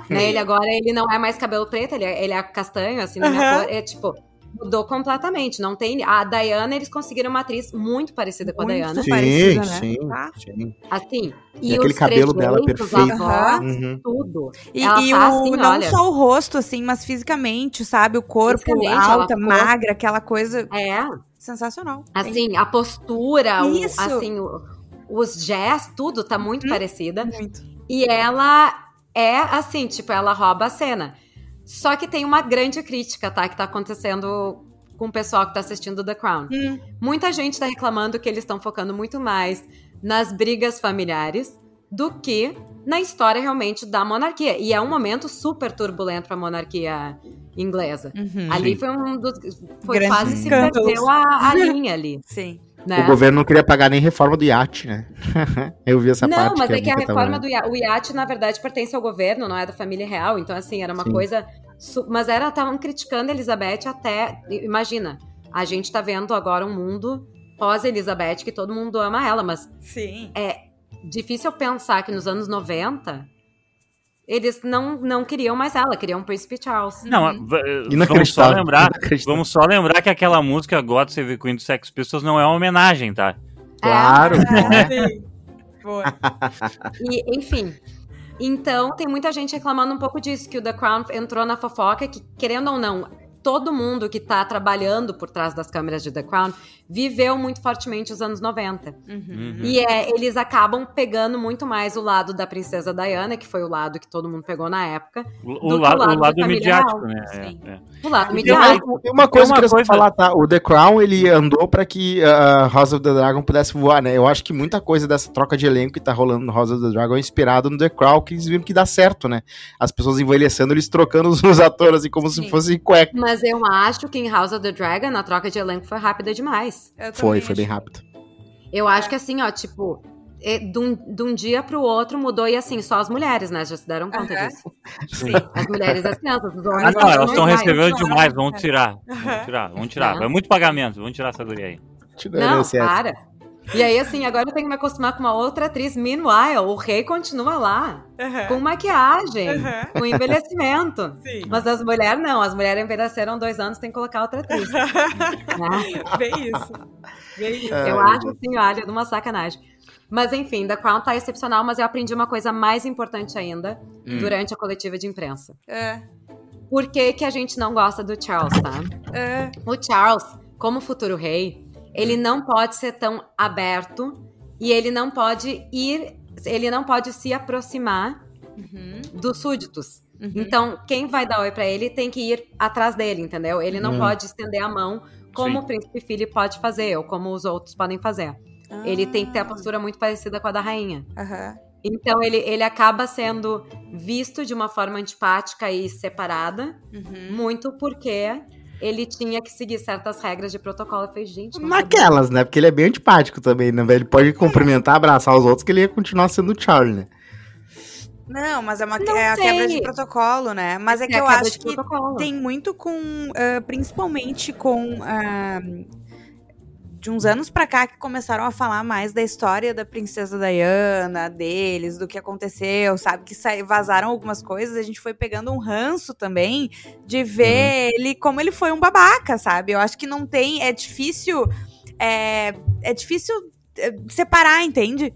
né? Ele agora ele não é mais cabelo preto, ele é, ele é castanho, assim, na minha Aham. cor. É tipo, mudou completamente. Não tem. A Diana, eles conseguiram uma atriz muito parecida com a Muito Diana. Sim, parecida, né? sim, Tá. sim. Assim. E E, aquele os cabelo dela perfeito. A voz, Uhum. tudo. E, Ela e tá o, assim, não olha. só o rosto, assim, mas fisicamente, sabe? O corpo alta, ficou- magra, aquela coisa É. sensacional. Assim, a postura, o, assim, o- os gestos, tudo tá muito parecida. Muito. E ela é assim, tipo, ela rouba a cena. Só que tem uma grande crítica, tá? Que tá acontecendo com o pessoal que tá assistindo The Crown. Hum. Muita gente tá reclamando que eles estão focando muito mais nas brigas familiares do que na história realmente da monarquia. E é um momento super turbulento pra monarquia inglesa. Uhum. Ali foi um dos. Foi Grandes quase se perdeu a, a linha ali. Sim. Né? O governo não queria pagar nem reforma do iate, né? Eu vi essa não, parte. mas é que a reforma do iate, o iate, na verdade, pertence ao governo, não é da família real. Então, assim, era uma Sim. coisa. Mas era, estavam criticando a Elizabeth até. Imagina, a gente tá vendo agora um mundo pós-Elizabeth que todo mundo ama ela, mas Sim. difícil pensar que nos anos 90 eles não, não queriam mais ela, queriam o Príncipe Charles. Não, Uhum. v- vamos só lembrar. Vamos só lembrar que aquela música God Save the Queen do Sex Pistols não é uma homenagem, tá? Claro. né? Sim. Boa. E, enfim. Então, tem muita gente reclamando um pouco disso, que o The Crown entrou na fofoca, que, querendo ou não, todo mundo que tá trabalhando por trás das câmeras de The Crown viveu muito fortemente os anos 90. Uhum. Uhum. E é, eles acabam pegando muito mais o lado da princesa Diana, que foi o lado que todo mundo pegou na época, O, que o o lado, lado o lado midiático, real. né? O É, é. lado Tem uma, midiático. tem uma coisa uma que eu queria coisa- falar, tá? O The Crown, ele andou pra que uh, House of the Dragon pudesse voar, né? Eu acho que muita coisa dessa troca de elenco que tá rolando no House of the Dragon é inspirado no The Crown, que eles viram que dá certo, né? As pessoas envelhecendo, eles trocando os, os atores, assim, como Sim. se fosse cueca. Mas eu acho que em House of the Dragon a troca de elenco foi rápida demais. Eu Foi, foi bem rápido. Eu acho que assim, ó, tipo, é, de um, de um dia pro outro mudou e assim, só as mulheres, né? Já se deram conta disso. Sim. As mulheres e as crianças, os homens Ah, não, elas estão recebendo demais, vamos tirar. Vamos tirar, vamos tirar. É. Vai muito pagamento, vamos tirar essa guria aí. Não, para. E aí, assim, agora eu tenho que me acostumar com uma outra atriz. Meanwhile, o rei continua lá, Aham. com maquiagem, Aham. com envelhecimento. Sim. Mas as mulheres não, as mulheres envelheceram dois anos, tem que colocar outra atriz. né? Bem isso. Bem isso. É. Eu Ai, acho assim, olha, de uma sacanagem. Mas enfim, The Crown tá excepcional, mas eu aprendi uma coisa mais importante ainda Hum. durante a coletiva de imprensa. É, Por que, que a gente não gosta do Charles, tá? é. O Charles, como futuro rei, ele não pode ser tão aberto e ele não pode ir, ele não pode se aproximar Uhum. dos súditos. Uhum. Então, quem vai dar oi pra ele tem que ir atrás dele, entendeu? Ele não Hum. pode estender a mão como Sim. o príncipe Philip pode fazer ou como os outros podem fazer. Ele tem que ter a postura muito parecida com a da rainha. Então ele, ele acaba sendo visto de uma forma antipática e separada, Uhum. muito porque ele tinha que seguir certas regras de protocolo. Eu falei, gente, não sabia. Naquelas, né? Porque ele é bem antipático também, né? Ele pode cumprimentar, abraçar os outros, que ele ia continuar sendo o Charlie, né? Não, mas é, uma, Não é a quebra de protocolo, né? Mas é que a eu acho que protocolo. tem muito com, ah, principalmente com ah, de uns anos pra cá que começaram a falar mais da história da princesa Diana, deles, do que aconteceu, sabe? Que vazaram algumas coisas, a gente foi pegando um ranço também de ver ele como ele foi um babaca, sabe? Eu acho que não tem, é difícil, é, é difícil é, separar, entende?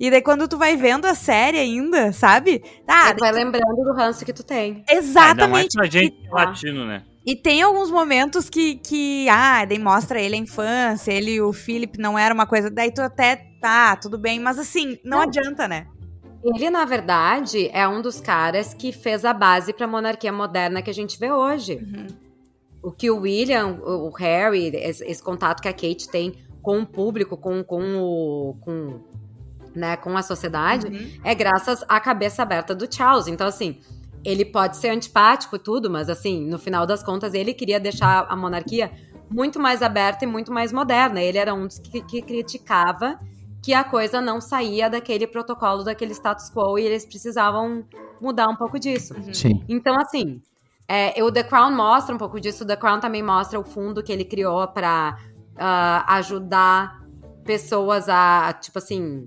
E daí quando tu vai vendo a série ainda, sabe? Ah, tu vai lembrando do ranço que tu tem. Ainda mais exatamente. pra gente E- latino, né? E tem alguns momentos que, que ah, daí mostra ele a infância, ele e o Philip não era uma coisa. Daí tu até, tá, tudo bem, mas assim, não, Não. adianta, né? Ele, na verdade, é um dos caras que fez a base pra monarquia moderna que a gente vê hoje. Uhum. O que o William, o o Harry, esse, esse contato que a Kate tem com o público, com, com o. Com, né, com a sociedade, Uhum. é graças à cabeça aberta do Charles. Então, assim, ele pode ser antipático e tudo, mas assim, no final das contas, ele queria deixar a monarquia muito mais aberta e muito mais moderna. Ele era um dos que, que criticava que a coisa não saía daquele protocolo, daquele status quo, e eles precisavam mudar um pouco disso. Sim. Então, assim, é, o The Crown mostra um pouco disso. O The Crown também mostra o fundo que ele criou pra ah, ajudar pessoas a, tipo assim,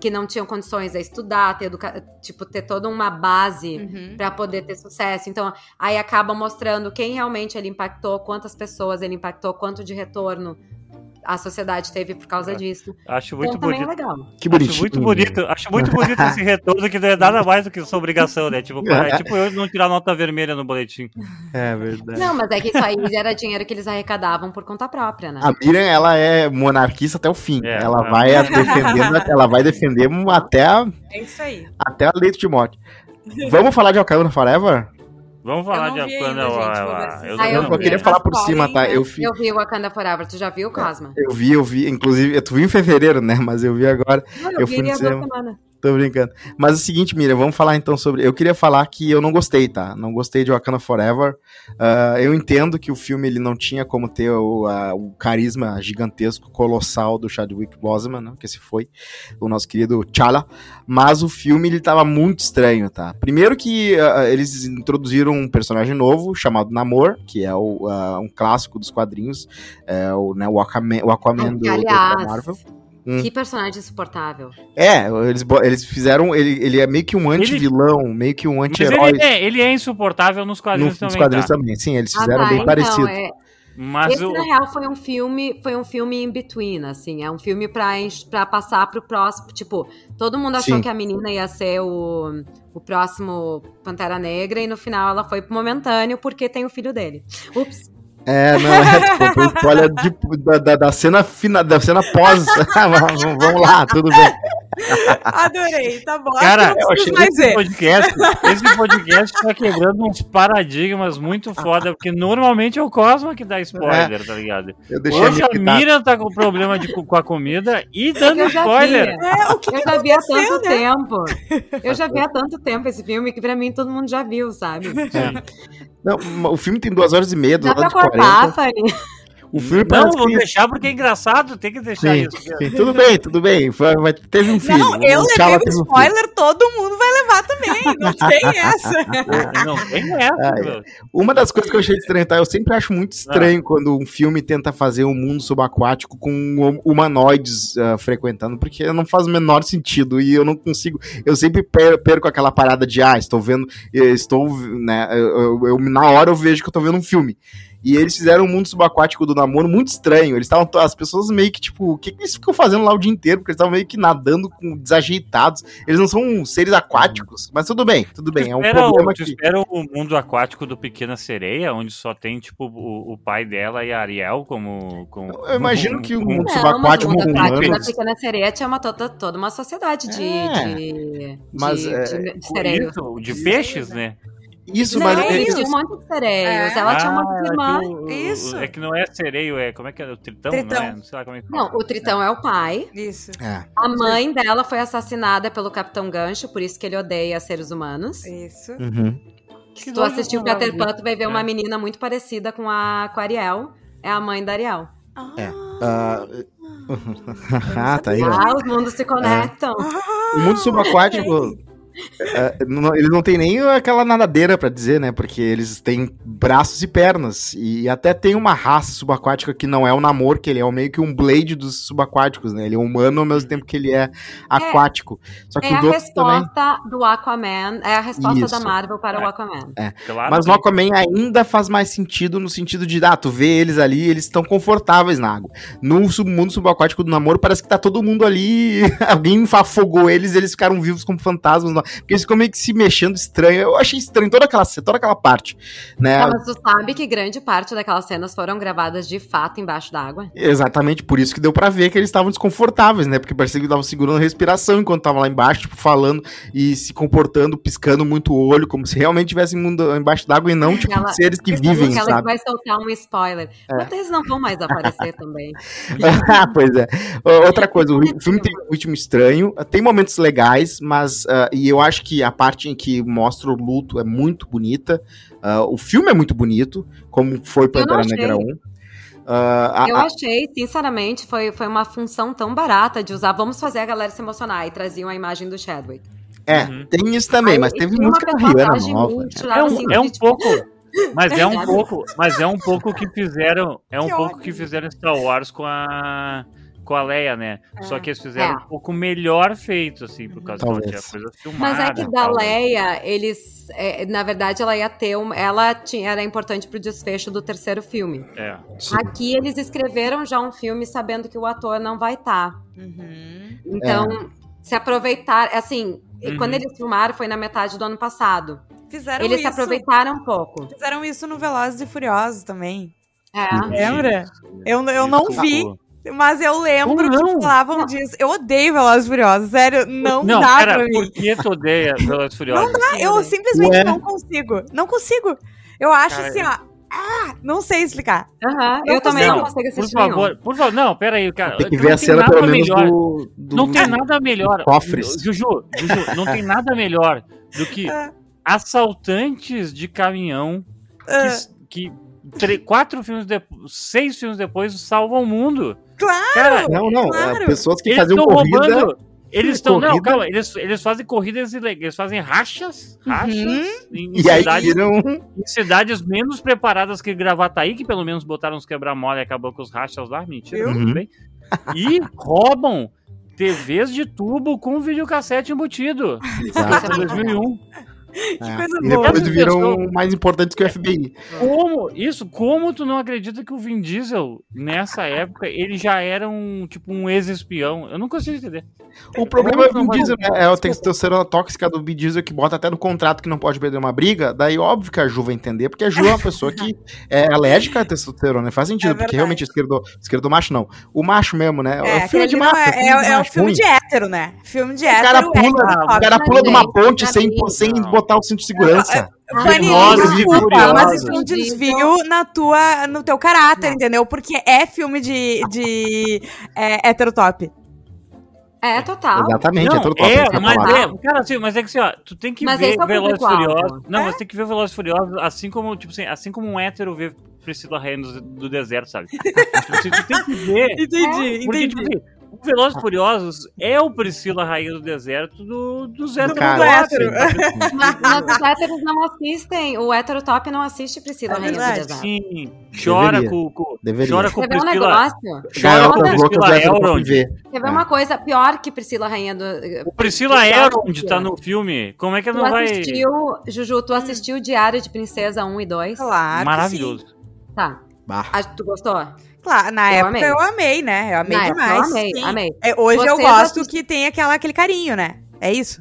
que não tinham condições a estudar, ter educa tipo, ter toda uma base Uhum. pra poder ter sucesso. Então, aí acaba mostrando quem realmente ele impactou, quantas pessoas ele impactou, quanto de retorno a sociedade teve por causa É. disso. Acho muito então, também é bonito. legal. Que bonitinho. Acho muito bonito, acho muito bonito esse retorno que não é nada mais do que sua obrigação, né? Tipo, é tipo eu não tirar nota vermelha no boletim. É verdade. Não, mas é que isso aí era dinheiro que eles arrecadavam por conta própria, né? A Miriam, ela é monarquista até o fim. É, ela é. vai defendendo, ela vai defender até, a- É isso aí. até a leito de morte. Vamos falar de Wakanda Forever? Vamos falar de vi Wakanda. ainda, gente, ó, vou ver ó, se- eu Eu, vi. queria falar por cima, tá? Eu, né? fi- Eu vi o Wakanda Forever, tu já viu, Cosma? eu vi, eu vi. Inclusive, tu viu em fevereiro, né? Mas eu vi agora. Não, Eu eu, fui vi no cinema. semanas. Tô brincando. Mas é o seguinte, Miriam, vamos falar então sobre. Eu queria falar que eu não gostei, tá? Não gostei de Wakanda Forever. Ah, eu entendo que o filme ele não tinha como ter o, a- o carisma gigantesco, colossal do Chadwick Boseman, né? Que esse foi o nosso querido T'Challa. Mas o filme ele tava muito estranho, tá? Primeiro que ah, eles introduziram um personagem novo chamado Namor, que é o, ah, um clássico dos quadrinhos, é o, né, o Aquaman, o Aquaman do, do- da Aliás, Marvel. Hum. que personagem insuportável. É, eles, eles fizeram. Ele, ele é meio que um anti-vilão, meio que um anti-herói ele, é, ele é insuportável nos no- quadrinhos nos também. quadrinhos tá? também. Sim, eles Ah, fizeram tá, bem então, parecido. é- Mas esse, o, na real, foi um filme, foi um filme in between, assim. É um filme pra, pra passar pro próximo. Tipo, todo mundo achou Sim. que a menina ia ser o, o próximo Pantera Negra, e no final ela foi pro momentâneo porque tem o filho dele. Ups. É, não, é tipo, foi spoiler de- da, da, da cena final, da cena pós. vamos, vamos lá, tudo bem. Adorei, tá bom. Cara, que eu não achei esse podcast, esse podcast tá quebrando uns paradigmas muito foda, porque normalmente é o Cosma que dá spoiler, tá ligado? Eu deixei Hoje a minha Miriam tá com problema de, com a comida e dando spoiler. É, o que Eu já vi há tanto né? tempo. Eu já vi há tanto tempo esse filme que pra mim todo mundo já viu, sabe? Não, o filme tem duas horas e meia, duas Dá pra horas e cortar, quarenta. O filme Não, vou que- deixar porque é engraçado, tem que deixar Sim, isso. sim, tudo bem, tudo bem. Foi, teve um filho. Não, eu levei o teve um spoiler, todo mundo vai levar também. Não tem essa. Não tem essa, Ai. Uma das coisas que eu achei estranho, tá? Eu sempre acho muito estranho Ah. quando um filme tenta fazer um mundo subaquático com hum- humanoides ah, frequentando, porque não faz o menor sentido e eu não consigo. Eu sempre per- perco aquela parada de, ah, estou vendo, eu estou, né? Eu, eu- eu- na hora eu vejo que eu tô vendo um filme. E eles fizeram um mundo subaquático do namoro muito estranho. Eles estavam, as pessoas meio que, tipo, o que, que eles ficam fazendo lá o dia inteiro? Porque eles estavam meio que nadando com desajeitados. Eles não são seres aquáticos. Mas tudo bem, tudo bem. É um Espera o- problema que. espera o mundo aquático do Pequena Sereia, onde só tem, tipo, o, o pai dela e a Ariel como... como Eu imagino que o como- mundo Não, subaquático mas o mundo aquático da. Pequena Sereia tinha uma, toda, toda uma sociedade de, É, de, mas, de, é, de, de isso, de peixes, né? Isso, Não, mas. é é- isso. tinham um monte de sereios. É. Ela tinha uma Ah, irmã. o- o- Isso. É que não é sereio, é... Como é que é? O tritão, Tritão. não é? Não sei lá como é que Não, o Tritão é o pai. Isso. É. A mãe dela foi assassinada pelo Capitão Gancho, por isso que ele odeia seres humanos. Isso. Uhum. Se Que tu nojo, assistiu não, Peter. Pan, tu vai ver É. uma menina muito parecida com a, com a Ariel. É a mãe da Ariel. É. Ah, ah, tá aí. Ah, os mundos se conectam. O mundo subaquático. É, não- eles não têm nem aquela nadadeira pra dizer, né? Porque eles têm braços e pernas. E até tem uma raça subaquática que não é o namor, que ele é meio que um blade dos subaquáticos, né? Ele é humano ao mesmo tempo que ele é aquático. Só que É a os outros também. resposta do Aquaman. É a resposta Isso. da Marvel para o É. Aquaman. Claro Mas que- no Aquaman ainda faz mais sentido no sentido de, ah, tu vê eles ali, eles estão confortáveis na água. No mundo subaquático do namoro, parece que tá todo mundo ali, alguém afogou eles, eles ficaram vivos como fantasmas. Porque eles ficam meio que se mexendo estranho. Eu achei estranho toda aquela, toda aquela parte, né? Tá, mas tu sabe que grande parte daquelas cenas foram gravadas de fato embaixo d'água? Exatamente, por isso que deu pra ver que eles estavam desconfortáveis, né? Porque parecia que estavam segurando a respiração enquanto estavam lá embaixo, tipo, falando e se comportando, piscando muito o olho, como se realmente tivessem mundo embaixo d'água e não, tipo, Aquela- seres que vivem, Aquela sabe? que vai soltar um spoiler. É. Mas eles não vão mais aparecer também. Ah, pois é. Outra coisa, o filme tem um ritmo estranho, tem momentos legais, mas. ah, e eu acho que a parte em que mostra o luto é muito bonita. Ah, o filme é muito bonito, como foi Pantera. Negra 1. Ah, a- Eu a- achei, sinceramente, foi, foi uma função tão barata de usar. Vamos fazer a galera se emocionar. E traziam a imagem do Chadwick. é, Uhum. tem isso também, Aí, mas teve música Rio, era nova. muito, né? tirava É um, assim, é um tipo, pouco. Mas é um pouco. Mas é um pouco que fizeram. É um Que pouco ódio. que fizeram Star Wars com a. Com a Leia, né? Só que eles fizeram É. um pouco melhor feito, assim, por causa Talvez. que tinha coisa filmada. Mas é que da tal, né? Leia, eles. é, na verdade, ela ia ter. Um, ela tinha, era importante pro desfecho do terceiro filme. É. Sim. Aqui eles escreveram já um filme sabendo que o ator não vai estar. Uhum. Então, se aproveitar. Assim, Uhum. quando eles filmaram foi na metade do ano passado. Fizeram eles se isso. aproveitaram um pouco. Fizeram isso no Velozes e Furiosos também. É. Lembra? Eu, eu não vi. Mas eu lembro não? que falavam disso. Eu odeio Velozes Furiosos, sério, não, Não, dá pera, pra mim. por que tu odeia Velozes Furiosos? Não dá, eu simplesmente Ué? não consigo. Não consigo. Eu acho Cara, assim, ó. Ah, não sei explicar. Aham, Não eu também não Não, consigo Por assistir nenhum. favor, por favor, não, pera aí, cara. Tem que não ver a cena, pelo menos, melhor. do, do- Não tem nada melhor. cofres. Juju, Juju, não tem nada melhor do que Ah. assaltantes de caminhão Ah, que, que tre- quatro filmes depois, seis filmes depois salvam o mundo. Claro! Cara, Não, não, Claro. é, pessoas que eles faziam estão corrida. roubando. Eles estão. Não, calma, eles, eles fazem corridas ilegais. Eles fazem rachas. Rachas Uhum. em, em E aí cidades, viram. em cidades menos preparadas que Gravataí, que pelo menos botaram uns quebra-mola e acabou com os rachas lá. Mentira, Viu? tudo Uhum. bem. E roubam TVs de tubo com videocassete embutido. Exato. Em 2001. Que É. coisa E boa. depois viram pessoa- mais importantes que o FBI. Como, isso, como tu não acredita que o Vin Diesel, nessa época, ele já era um, tipo, um ex-espião? Eu não consigo entender. O problema é o Não, Vin Diesel, né? É a testosterona tóxica do Vin Diesel que bota até no contrato que não pode perder uma briga. Daí, óbvio que a Ju vai entender, porque a Ju é uma pessoa que é alérgica à testosterona. Faz sentido, É porque realmente esquerdo, esquerdo macho não. O macho mesmo, né? É, o filme de não macho. é, é, é o filme ruim. de hétero, né? Filme de O hétero. cara pula, o cara Mas, pula de uma ponte sem, sem não. Botar o cinto de segurança. E desculpa, mas isso é um desvio na tua, no teu caráter, entendeu? Porque é filme de, de é, heterotop. É, total. Exatamente, não, é é, mas falar. é, cara, assim, mas é que assim, ó, tu tem que Mas ver é o Velozes e. Furiosos. Não, você tem que ver Velozes e Furiosos assim como, tipo assim, assim como um hétero vê Priscila Rainha do, do deserto, sabe? Tipo assim, tu tem que ver. Entendi, Porque, tipo assim, o Velozes e Furiosos é o Priscila Rainha do deserto do, do Zé Do hétero. Mas, mas os héteros não assistem. O hétero top não assiste Priscila É Rainha do. Deserto. Sim, chora Deveria. com, com, Deveria. chora com um Priscila. negócio? Chora com loucas Priscila Elrond. Quer ver É. uma coisa pior que Priscila Rainha do. O Priscila Elrond tá no filme. Como é que Tu não vai. assistiu, Juju, tu assistiu Diário de Princesa 1 e 2? Claro. Maravilhoso. Tá. Bah. Ah, Tu gostou? Claro, na Eu época amei. eu amei, né? Eu amei Na época eu demais. amei, sim. amei. É, hoje eu Vocês gosto assist- que tem aquela, aquele carinho, né? É isso?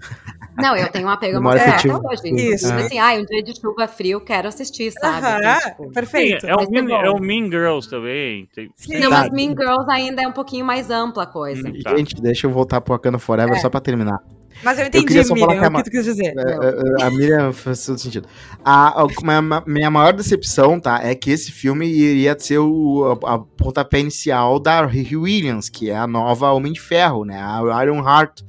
Não, eu tenho um apego muito forte hoje. Isso. Tipo assim, ai, um dia de chuva frio, quero assistir, sabe? Aham, Assim, tipo, perfeito. Sim, é, o mean, é o Mean Girls também. Tem- Sim. Não, mas. Mean Girls ainda é um pouquinho mais ampla a coisa. Hum. Tá. Gente, deixa eu voltar pro Wakanda Forever É. só pra terminar. Mas eu Eu entendi, falar Miriam, a o que tu quis dizer. É, é, é, a Miriam faz todo sentido. A, a- minha, maior decepção, tá, é que esse filme iria ser o a, a pontapé inicial da Williams, que é a nova Homem de Ferro, né, a Iron Heart.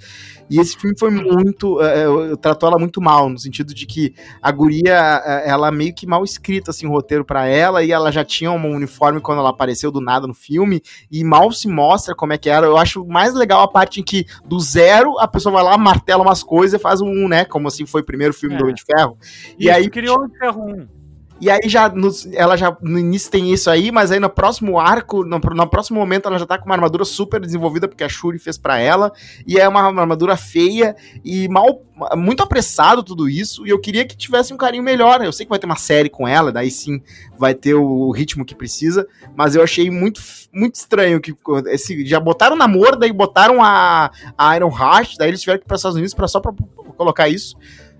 E esse filme foi muito. é, tratou ela muito mal, no sentido de que a guria, é, ela meio que mal escrita, assim, o roteiro pra ela, e ela já tinha um uniforme quando ela apareceu do nada no filme, e mal se mostra como é que era. Eu acho mais legal a parte em que, do zero, a pessoa vai lá, martela umas coisas e faz um, né, como assim foi o primeiro filme É. do Homem de Ferro. E Isso, aí- criou um ferro 1. E aí já no, ela já no início tem isso aí, mas aí no próximo arco, no, no próximo momento ela já tá com uma armadura super desenvolvida porque a Shuri fez pra ela, e é uma armadura feia e mal muito apressado tudo isso, e eu queria que tivesse um carinho melhor. Eu sei que vai ter uma série com ela, daí sim vai ter o ritmo que precisa, mas eu achei muito muito estranho que esse já botaram namoro, daí botaram a, a Iron Heart, daí eles tiveram que ir para os Estados Unidos para só pra colocar isso.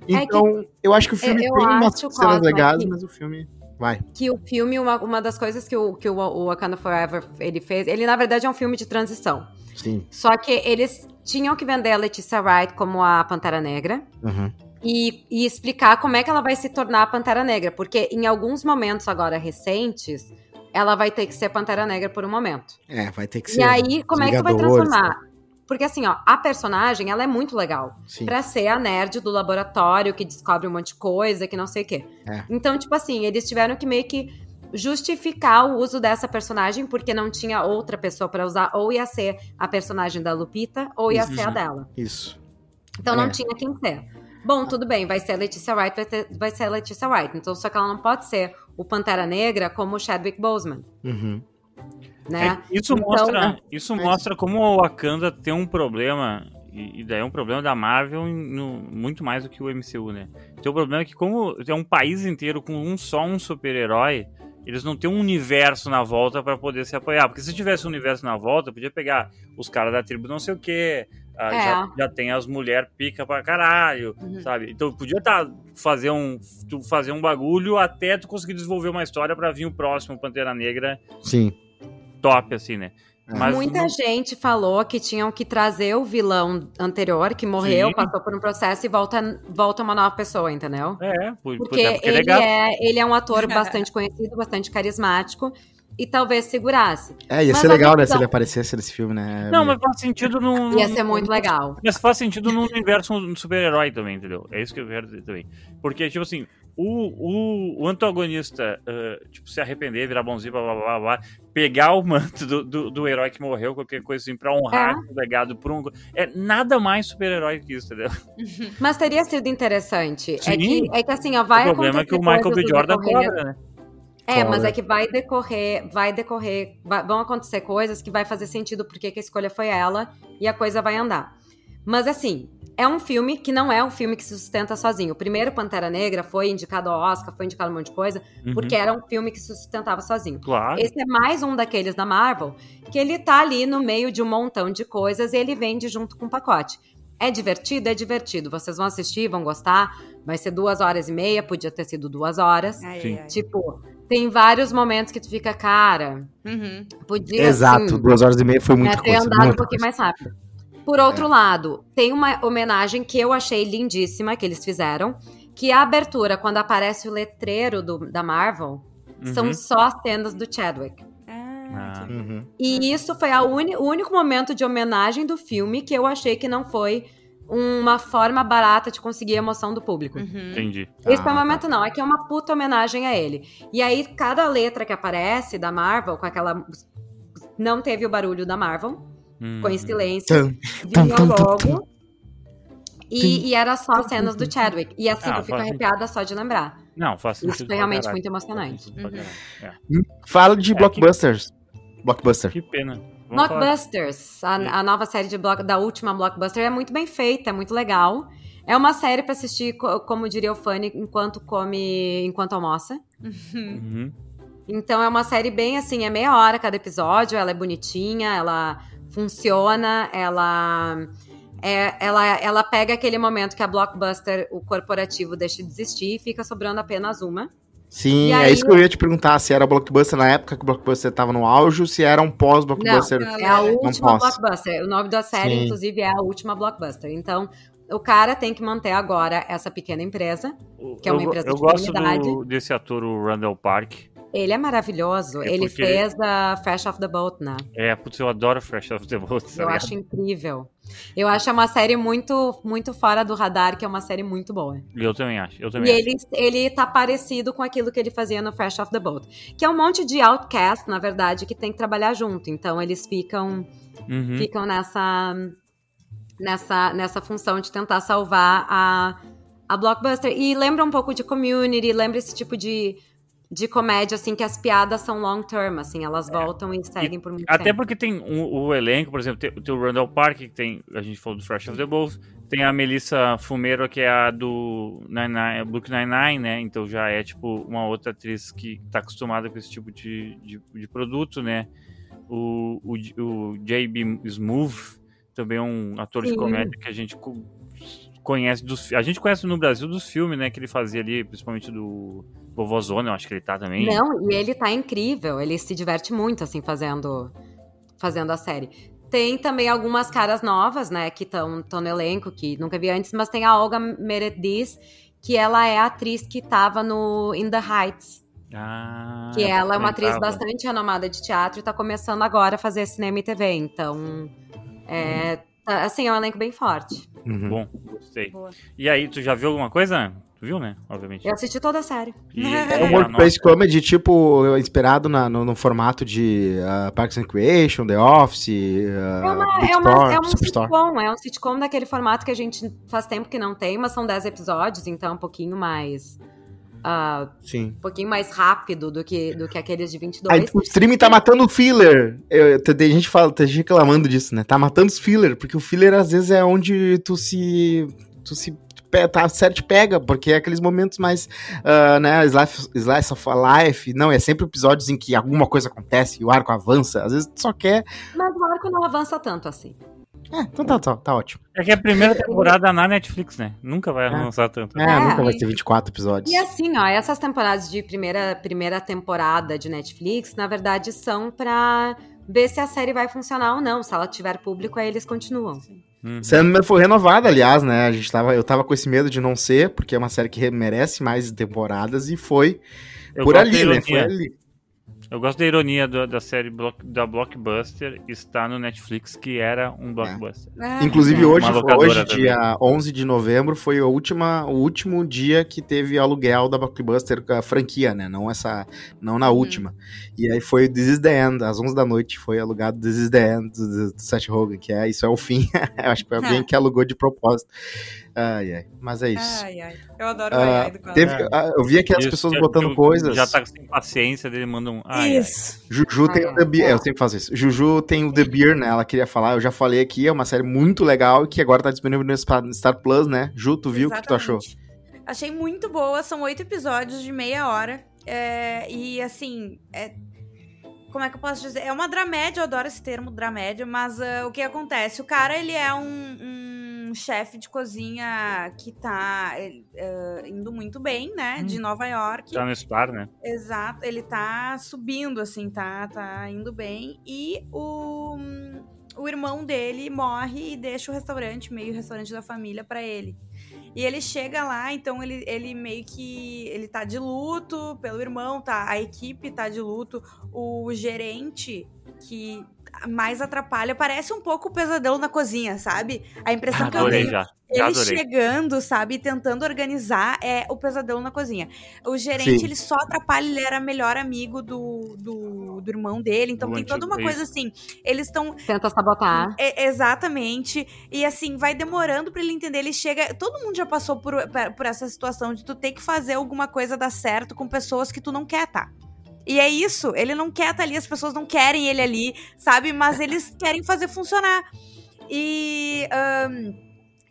É que- Então, eu acho que o filme eu tem umas cenas Cosma, legais, que- mas o filme vai. que o filme, uma, uma das coisas que o, que o, o Wakanda Forever ele fez, ele na verdade é um filme de transição. Sim. Só que eles tinham que vender a Leticia Wright como a Pantera Negra Uhum. e, e explicar como é que ela vai se tornar a Pantera Negra, porque em alguns momentos agora recentes, ela vai ter que ser Pantera Negra por um momento. É, vai ter que E ser. aí, como é que tu vai transformar? Porque assim, ó, a personagem, ela é muito legal. Sim. Pra ser a nerd do laboratório que descobre um monte de coisa, que não sei o quê. É. Então, tipo assim, eles tiveram que meio que justificar o uso dessa personagem porque não tinha outra pessoa pra usar, ou ia ser a personagem da Lupita, ou ia Isso. ser a dela. Isso. Então É. não tinha quem ser. Bom, tudo bem, vai ser a Leticia Wright, vai, ter- vai ser a Leticia Wright. Então, só que ela não pode ser o Pantera Negra como o Chadwick Boseman, Uhum. Né? É, isso Então, mostra, isso mas- mostra como o Wakanda tem um problema, e, e daí é um problema da Marvel no- muito mais do que o MCU, né? Tem o problema que como é um país inteiro com um só um super-herói, eles não têm um universo na volta pra poder se apoiar. Porque se tivesse um universo na volta, podia pegar os caras da tribo não sei o quê, ah, É. já, já tem as mulheres pica pra caralho, Uhum. sabe? Então podia tá, fazer, um, tu fazer um bagulho até tu conseguir desenvolver uma história pra vir o próximo Pantera Negra Sim. Top, assim, né? É. Mas Muita não- gente falou que tinham que trazer o vilão anterior, que morreu, Sim. passou por um processo e volta, volta uma nova pessoa, entendeu? É, por, por- Porque, é porque é ele, é, ele é um ator bastante conhecido, bastante carismático, e talvez segurasse. É, ia Mas ser legal, né, se ele aparecesse nesse filme, né? Não, mas faz sentido no. Ia ser muito legal. Mas faz sentido no universo super-herói também, entendeu? É isso que eu quero dizer também. Porque, tipo assim, o, o, o antagonista, ah, tipo, se arrepender, virar bonzinho, blá blá blá blá, pegar o manto do, do, do herói que morreu, qualquer coisa assim, pra honrar o legado por um. É nada mais super-herói que isso, entendeu? Mas teria sido interessante. É Sim. que, é que assim, ó, vai o problema é que o Michael B. Jordan cobra, né? É, mas é que vai decorrer, vai decorrer, vai- vão acontecer coisas que vai fazer sentido porque que a escolha foi ela e a coisa vai andar. Mas assim, é um filme que não é um filme que se sustenta sozinho. O primeiro Pantera Negra foi indicado ao Oscar, foi indicado um monte de coisa, Uhum. porque era um filme que se sustentava sozinho. Claro. Esse é mais um daqueles da Marvel que ele tá ali no meio de um montão de coisas e ele vende junto com o pacote. É divertido? É divertido. Vocês vão assistir, vão gostar. Vai ser duas horas e meia, podia ter sido duas horas. Ai, Sim. ai. Tipo, tem vários momentos que tu fica, cara, Uhum. podia Exato, assim, duas horas e meia foi né, muito ter coisa. andado um pouquinho coisa. mais rápido. Por outro lado, tem uma homenagem que eu achei lindíssima que eles fizeram, que a abertura, quando aparece o letreiro do- da Marvel, são Uhum. só cenas do Chadwick. Ah, Ah. Uhum. E isso foi a uni- o único momento de homenagem do filme que eu achei que não foi uma forma barata de conseguir a emoção do público. Uhum. Entendi. Esse Ah, é o momento não, é que é uma puta homenagem a ele. E aí, cada letra que aparece da Marvel, com aquela. Não teve o barulho da Marvel, ficou em silêncio, vinha logo. E, e era só cenas do Chadwick. E assim, Ah, eu fico faz arrepiada só de lembrar. Não, faz Isso foi realmente muito emocionante. Uhum. É. Fala de É, que- blockbusters. Blockbuster. Que pena. Blockbusters, a, a nova série de block, da última Blockbuster é muito bem feita, é muito legal. É uma série pra assistir, co- como diria o Fanny, enquanto come, enquanto almoça. Uhum. Então é uma série bem assim, é meia hora cada episódio, ela é bonitinha, ela funciona, ela é, ela, ela pega aquele momento que a Blockbuster, o corporativo, deixa de existir e fica sobrando apenas uma. Sim, E é aí- isso que eu ia te perguntar, se era blockbuster na época que o blockbuster tava no auge, ou se era um pós-blockbuster. Não, É a Não última. Blockbuster. O nome da série, Sim. inclusive, é a última Blockbuster. Então, o cara tem que manter agora essa pequena empresa. Que é uma eu, empresa eu de gosto comunidade. do, desse ator, o Randall Park. Ele é maravilhoso. É ele porque- fez a Fresh Off the Boat, né? É, putz, eu adoro Fresh Off the Boat. Eu acho incrível. Eu acho uma série muito, muito fora do radar, que é uma série muito boa. Eu também acho. Eu E também acho. ele, ele tá parecido com aquilo que ele fazia no Fresh Off the Boat. Que é um monte de outcast, na verdade, que tem que trabalhar junto. Então, eles ficam Uhum. ficam nessa, nessa, nessa função de tentar salvar a, a Blockbuster. E lembra um pouco de Community, lembra esse tipo de, de comédia, assim, que as piadas são long term, assim, elas voltam e seguem por muito Até tempo. porque tem o, o elenco, por exemplo, tem, tem o Randall Park, que tem, a gente falou do Fresh of the Boat, tem a Melissa Fumero, que é a do Nine Nine, Book Nine-Nine, né? Então já é, tipo, uma outra atriz que tá acostumada com esse tipo de, de, de produto, né? O, o, o J.B. Smoove também é um ator de Sim. comédia que a gente conhece dos. A gente conhece no Brasil dos filmes, né? Que ele fazia ali, principalmente do Vovozona, eu acho que ele tá também. Não, e ele tá incrível. Ele se diverte muito, assim, fazendo, fazendo a série. Tem também algumas caras novas, né, que estão no elenco, que nunca vi antes, mas tem a Olga Meredith, que ela é a atriz que tava no In the Heights. Ah, Que ela é uma atriz bastante renomada de teatro e tá começando agora a fazer cinema e TV. Então, é, tá- assim, é um elenco bem forte. Uhum. Bom, gostei. Boa. E aí, tu já viu alguma coisa? Tu viu, né? Obviamente. Eu assisti toda a série. E, É É um a workplace comedy, tipo, inspirado na- no, no formato de ah, Parks and Recreation, The Office, É, uh, uma, Big é, uma, Store, é um Superstore. sitcom, é um sitcom daquele formato que a gente faz tempo que não tem, mas são 10 episódios, então é um pouquinho mais. Ah, Sim. um pouquinho mais rápido do que, do que aqueles de Aí, 22. o streaming tá matando o filler. Eu, tem gente fala, tem gente reclamando disso, né? Tá matando os filler, porque o filler às vezes é onde tu se. Tu se. Tá, certo te pega, porque é aqueles momentos mais, ah, né, slice, slice of a life, não, é sempre episódios em que alguma coisa acontece e o arco avança, às vezes tu só quer, Mas o arco não avança tanto assim. É, então tá, tá, tá ótimo. É que é a primeira temporada na Netflix, né? Nunca vai É. lançar tanto. É, É, nunca vai e- ter 24 episódios. E assim, ó, essas temporadas de primeira, primeira temporada de Netflix, na verdade, são pra ver se a série vai funcionar ou não. Se ela tiver público, aí eles continuam. Uhum. Sandman foi renovada, aliás, né? A gente tava, eu tava com esse medo de não ser, porque é uma série que re- merece mais temporadas e foi Eu por ali, né? Foi ali. Eu gosto da ironia do- da série Block- da Blockbuster está no Netflix, que era um blockbuster. Ah, Inclusive é. hoje, locadora hoje também. dia 11 de novembro, foi a última, o último dia que teve aluguel da Blockbuster, a franquia, né? Não essa, não na Uhum. última. E aí foi o This is the End, às 11 da noite foi alugado This is the End do, do Seth Rogen, que é Isso é o Fim. Eu acho que foi alguém que alugou de propósito. Ai, ai. Mas é isso. Ai, ai. Eu adoro o Ah, ai, ai do. Teve- ah, eu vi aqui as Isso, pessoas que- botando que coisas. Já tá sem paciência dele, manda um. Ai, ai. Isso. Juju tem Ah, o The é. Beer. Eu sempre faço isso. Juju tem o The Beer, né? Ela queria falar. Eu já falei aqui, é uma série muito legal que agora tá disponível no Star Plus, né? Ju, tu viu? O que tu achou? Achei muito boa, são oito episódios de meia hora. é, e assim, é- como é que eu posso dizer? É uma dramédia, eu adoro esse termo, dramédia, mas ah, o que acontece? O cara, ele é um, um chefe de cozinha que tá ah, indo muito bem, né? De Nova York. Tá no Star, né? Exato, ele tá subindo, assim, tá, tá indo bem. E o, o irmão dele morre e deixa o restaurante, meio restaurante da família, pra ele. E ele chega lá, então ele, ele meio que. Ele tá de luto pelo irmão, tá? A equipe tá de luto. O gerente que mais atrapalha. Parece um pouco o pesadelo na cozinha, sabe? A impressão que eu Adorei tenho já. Já ele adorei. chegando, sabe, tentando organizar é o pesadelo na cozinha. O gerente, Sim. ele só atrapalha, ele era melhor amigo do, do, do irmão dele, então Do tem toda uma coisa assim. Eles estão. Tenta sabotar. é, exatamente. E assim, vai demorando pra ele entender. Ele chega. Todo mundo já passou por, por essa situação de tu ter que fazer alguma coisa dar certo com pessoas que tu não quer, tá? E é isso, ele não quer estar ali, as pessoas não querem ele ali, sabe? Mas eles querem fazer funcionar. E. ahn,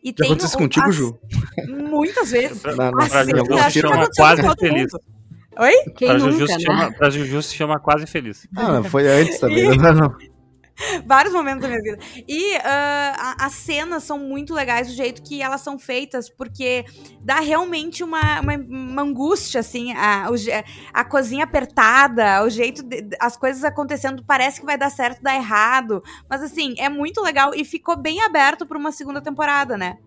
e Já tem aconteceu contigo, as- Ju? Muitas vezes. Pra, Na- pra Assim, chama aconteceu com quase feliz. Oi? Quem Pra nunca, Juju, né? se chama, pra Juju se chama quase feliz. Ah, foi antes também. Não, não. Vários momentos da minha vida. E a- as cenas são muito legais, o jeito que elas são feitas, porque dá realmente uma, uma, uma angústia, assim, a, a cozinha apertada, o jeito, de- as coisas acontecendo, parece que vai dar certo, dá errado. Mas assim, é muito legal e ficou bem aberto pra uma segunda temporada, né?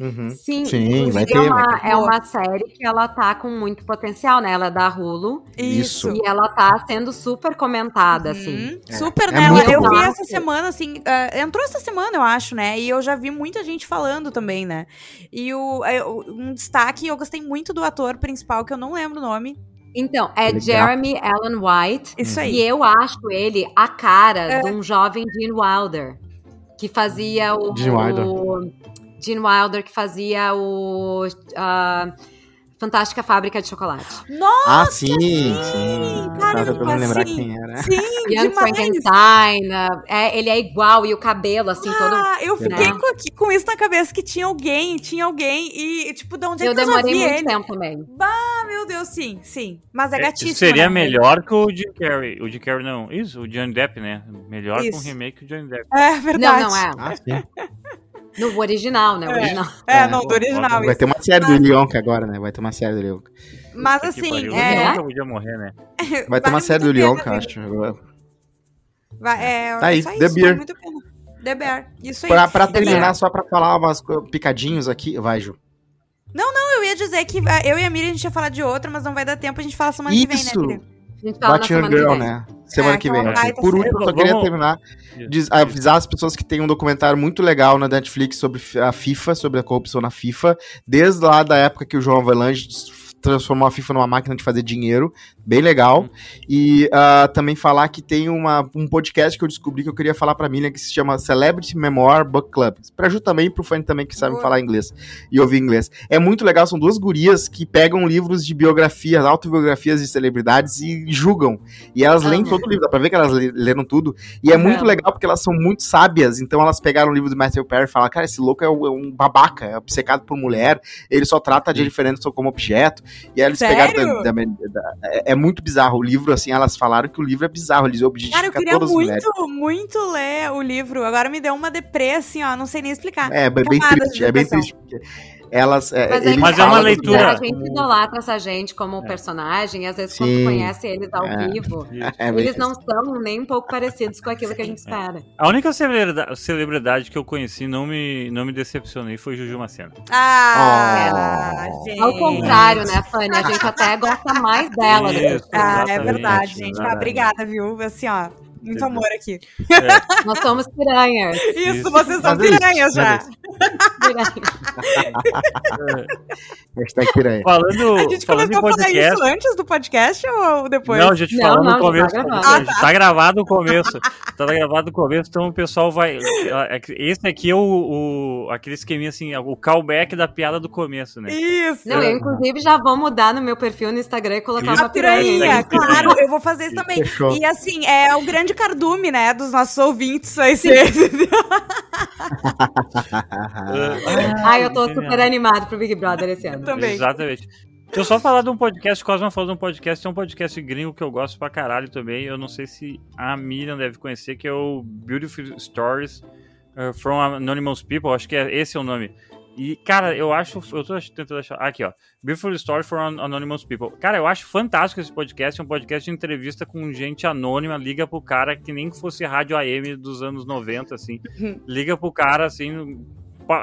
Uhum. Sim, Sim, inclusive vai ter, é, uma, vai ter. é uma série que ela tá com muito potencial, né? Ela é da Hulu Isso. e ela tá sendo super comentada, assim. Uhum. É. Super, É né? Ela- eu bom. vi essa semana, assim, ah, entrou essa semana, eu acho, né? E eu já vi muita gente falando também, né? E o, é, um destaque, eu gostei muito do ator principal, que eu não lembro o nome. Então, é Legal. Jeremy Allen White. Isso E aí. eu acho ele a cara É. de um jovem Gene Wilder. Que fazia o. Gene Wilder. o- Gene Wilder, que fazia o. ah, Fantástica Fábrica de Chocolate. Nossa, Ah, sim, sim. sim, caramba, tentando lembrar sim. quem era. sim, Young demais. Frankenstein. ah, é, ele é igual, e o cabelo, assim, todo. Ah, eu fiquei né? com, com isso na cabeça, que tinha alguém, tinha alguém, e tipo, de onde é Eu que eu já demorei muito ele? tempo também. Ah, meu Deus, sim, sim. Mas é É, gatíssimo. seria né? melhor que o Jim Carrey. O Jim Carrey não. Isso, o Johnny Depp, né? Melhor com Isso. o remake do Johnny Depp. É verdade. Não, não é. Ah, sim. No original, né? O É. original. É, não, do original. Vai isso. ter uma série do Leonca agora, né? Vai ter uma série do Leonca. Mas Que assim, pariu, é, eu nunca podia morrer, né? Vai ter uma série do muito a Leonca, pena, acho. vai- é, Tá aí, só The isso, vale muito pena. The Bear. Isso aí. Pra, pra terminar, Bear. só pra falar umas picadinhos aqui. Vai, Ju. Não, eu ia dizer que eu e a Miriam a gente ia falar de outra, mas não vai dar tempo, a gente fala semana que vem, né, Isso! Miriam? A gente fala que Girl, vem. né? Semana É, que é vem. uma baita Por último, eu só Vamos- queria terminar, diz- avisar as pessoas que tem um documentário muito legal na Netflix sobre a FIFA, sobre a corrupção na FIFA, desde lá da época que o João Avelange transformou a FIFA numa máquina de fazer dinheiro, bem legal. E ah, também falar que tem uma, um podcast que eu descobri que eu queria falar pra Miriam, que se chama Celebrity Memoir Book Club. Pra Ju também, pro fã também que sabe Boa. falar inglês e ouvir inglês. É muito legal, são duas gurias que pegam livros de biografias, autobiografias de celebridades e julgam. E elas leem todo o livro, dá pra ver que elas le- leram tudo. E é muito legal porque elas são muito sábias, então elas pegaram o livro do Matthew Perry e falaram, cara, esse louco é um, é um babaca, é obcecado por mulher, ele só trata a Jennifer Aniston como objeto. E aí eles Sério? pegaram... da- da- da- é, é muito bizarro o livro, assim, elas falaram que o livro é bizarro, eles Cara, eu objetificam queria todas as mulheres. muito, muito ler o livro. Agora me deu uma deprê, assim, ó, não sei nem explicar. É, é bem triste, é bem triste. Porque elas... É, Mas, eles Mas é uma leitura. A gente idolatra essa gente como personagem, e às vezes quando Sim. conhece eles ao É. vivo, É bem eles não são nem um pouco parecidos com aquilo que a gente espera. A única celebridade, celebridade que eu conheci não me, não me decepcionei foi Juju Macena. Ah, Oh. gente. Ao contrário, né, Fanny? A gente até gosta mais dela. do que Isso, Ah, é verdade, gente. Ah, obrigada, viu? Assim, ó, muito amor aqui. É, Nós somos piranhas. Isso, Isso. vocês são é piranhas já. mas Hashtag piranha. falando A gente falando começou a falar podcast. isso antes do podcast ou depois? Não, a gente falou no já começo. tá Tá, gravado. Ah, tá gravado no começo. Tá gravado no começo, então o pessoal vai. é que Esse aqui é o, o- aquele esqueminha assim, o callback da piada do começo, né? Isso. Não, eu inclusive já vou mudar no meu perfil no Instagram e colocar Isso. uma A piranha, piranha. claro, eu vou fazer isso também. Fechou. E assim, é o grande cardume, né, dos nossos ouvintes, vai ser. Ai, eu tô super animado pro Big Brother esse ano. também. Exatamente. Deixa eu só falar de um podcast, Cosma falou de um podcast, tem um podcast gringo que eu gosto pra caralho também. Eu não sei se a Miriam deve conhecer, que é o Beautiful Stories uh, from Anonymous People. Acho que é, esse é o nome. E, cara, eu acho. Eu tô tentando achar. Aqui, ó. Beautiful Story for An- Anonymous People. Cara, eu acho fantástico esse podcast. É um podcast de entrevista com gente anônima. Liga pro cara que nem que fosse rádio AM dos anos 90, assim. Liga pro cara, assim.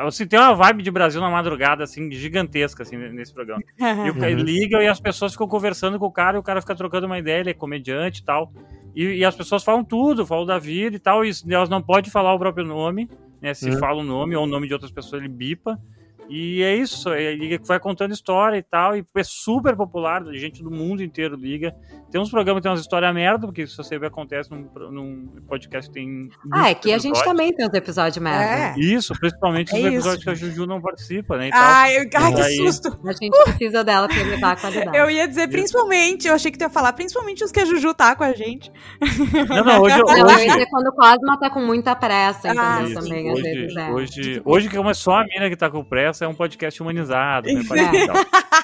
Assim, tem uma vibe de Brasil na madrugada, assim, gigantesca, assim, nesse programa. E o cara liga e as pessoas ficam conversando com o cara e o cara fica trocando uma ideia, ele é comediante e tal. E, e as pessoas falam tudo, falam da vida e tal, e elas não podem falar o próprio nome, né? Se Uhum. fala o nome ou o nome de outras pessoas, ele bipa. E é isso, ele vai contando história e tal, e é super popular, gente do mundo inteiro liga. Tem uns programas que tem umas histórias merda, porque isso sempre acontece num, num podcast que tem. Ah, é que a gente também tem uns episódios merda. É. Isso, principalmente É os episódios isso. que a Juju não participa, né? Ai, eu- ai, que susto. A gente precisa dela pra elevar a qualidade. Eu ia dizer principalmente, eu achei que tu ia falar principalmente os que a Juju tá com a gente. Não, não, hoje, Não, eu hoje, ia dizer quando o Cosma tá com muita pressa, entendeu? Ah, Isso, também, às hoje, vezes é. hoje, hoje, como é só a mina que tá com pressa, é um podcast humanizado. né.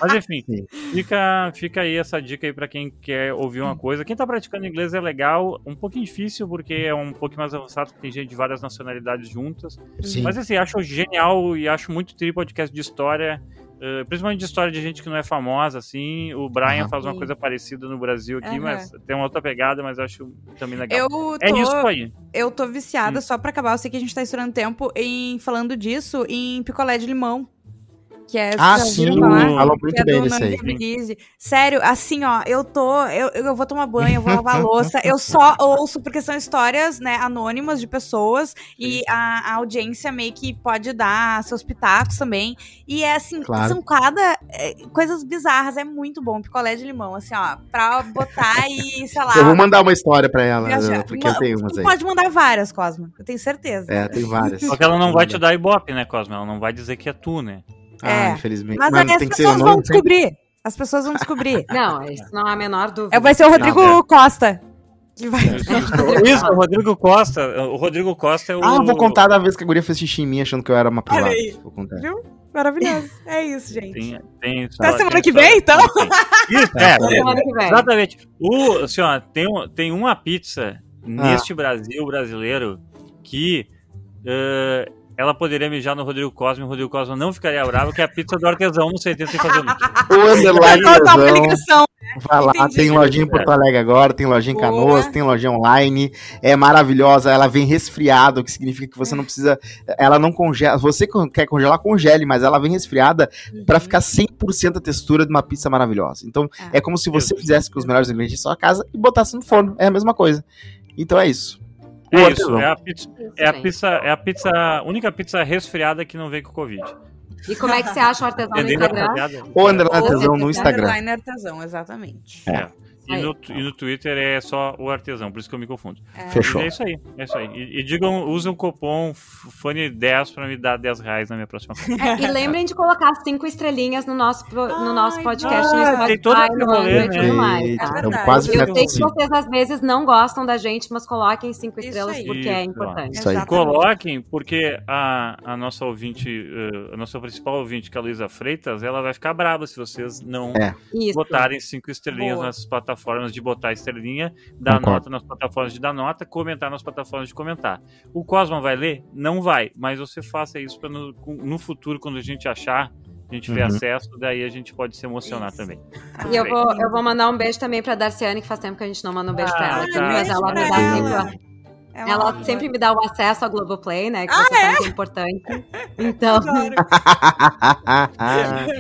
Mas enfim, fica, fica aí essa dica aí pra quem quer ouvir uma coisa. Quem tá praticando inglês é legal, um pouquinho difícil, porque é um pouquinho mais avançado, porque tem gente de várias nacionalidades juntas. Sim. Mas assim, acho genial e acho muito tri podcast de história. Eh, principalmente de história de gente que não é famosa, assim. O Brian Aham. faz uma coisa parecida no Brasil aqui, Aham. mas tem uma outra pegada, mas acho também legal. Eu tô, É isso aí. eu tô viciada, só pra acabar, eu sei que a gente tá estourando tempo em falando disso, em picolé de limão. Que é, Ah, sim, falar? falou Que muito é bem aí. Gabrielise. Sério, assim, ó, eu tô. Eu, eu vou tomar banho, eu vou lavar a louça. Eu só ouço, porque são histórias, né, anônimas de pessoas. E a, a audiência meio que pode dar seus pitacos também. E é assim, Claro. são cada. é, coisas bizarras. É muito bom. Picolé de limão, assim, ó, pra botar e, sei lá. Eu vou mandar uma história pra ela, viajar. porque eu tenho umas aí. pode mandar várias, Cosmo. Eu tenho certeza. É, tem várias. Só que ela não vai te dar ibope, né, Cosmo? Ela não vai dizer que é tu, né? Ah, É. infelizmente. Mas Mano, aí as pessoas vão descobrir. As pessoas vão descobrir. Não, isso não há a menor dúvida. É, vai ser o Rodrigo Não, é. Costa. Que vai. Isso, o Rodrigo Costa. O Rodrigo Costa é o. Ah, vou contar da vez que a guria fez xixi em mim achando que eu era uma aí. Vou contar. Maravilhoso. É isso, gente. Tem, tem Até semana tem que vem, então? Isso, é, Até semana que vem. Exatamente. O, assim, ó, tem, um- tem uma pizza Ah. neste Brasil brasileiro que eh, ela poderia mijar no Rodrigo Cosme, o Rodrigo Cosme não ficaria bravo, que é a pizza do artesão não sei, tem que fazer muito. O underline Lesão. ligação. Vai lá, Entendi. tem lojinha em Porto Alegre agora, tem lojinha em Boa. Canoas, tem lojinha online. É maravilhosa, ela vem resfriada, o que significa que você não precisa. Ela não congela. Você quer congelar, congele, mas ela vem resfriada pra ficar 100% a textura de uma pizza maravilhosa. Então, Ah. é como se você fizesse com os melhores ingredientes da sua casa e botasse no forno. É a mesma coisa. Então é isso. O É isso, é a pizza, é a pizza, é a pizza, a única pizza resfriada que não vem com Covid. E como é que você acha o artesão no Entendeu a Instagram? Ou artesão no Instagram. Underline artesão, exatamente. É. E no, e no Twitter é só o artesão, por isso que eu me confundo. É. Fechou. E é isso aí, é isso aí. E, e digam, usem o cupom FUNny10 pra me dar 10 reais na minha próxima. É, e lembrem de colocar cinco estrelinhas no nosso, pro- no nosso Ai, podcast, no ah, Spotify, tem todo no rolê, né? tudo mais. Eita, tá? É quase Eu sei que vocês às vezes não gostam da gente, mas coloquem cinco Isso estrelas aí. porque é Isso, importante. Isso aí. Coloquem, porque a, a nossa ouvinte, eh, a nossa principal ouvinte, que é a Luísa Freitas, ela vai ficar brava se vocês não É. Botarem cinco estrelinhas Boa. nas plataformas de botar estrelinha, dar Concordo. nota nas plataformas de dar nota, comentar nas plataformas de comentar. O Cosma vai ler? Não vai, mas você faça isso para no, no futuro, quando a gente achar, a gente tiver Uhum. acesso, daí a gente pode se emocionar Isso. também. E eu vou, eu vou mandar um beijo também pra Darciane, que faz tempo que a gente não manda um beijo pra Ah, ela. aqui, tá. mas ela ela. É Ela amor. sempre me dá o acesso ao Globoplay, né? Que Ah, você sabe que é importante. Então,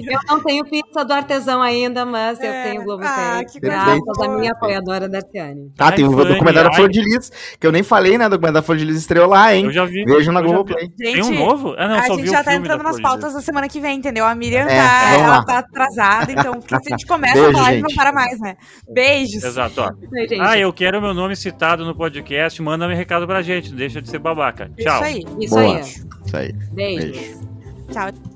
eu não tenho pizza do artesão ainda, mas eu É. tenho o Globoplay. Ah, que coisa graças à minha apoiadora Darciane. Tá, tem o Fanny, documentário da. Flor de Lis, que eu nem falei, né? O documentário da Flor de Lis estreou lá, hein? Eu já vi. Vejam na eu. Globoplay. Tem um Gente, novo? Ah, não, a só gente já o tá entrando da nas pautas da semana que vem, entendeu? A Miriam É, tá, ela tá atrasada, então porque se a gente começa Beijo, a falar, gente gente. não para mais, né? Beijos. Exato, ó. Gente. Ah, eu quero meu nome citado no podcast, manda um recado pra gente, não deixa de ser babaca. Tchau. Isso aí. Isso Boa. aí. Isso aí. Beijos. Beijo. Tchau.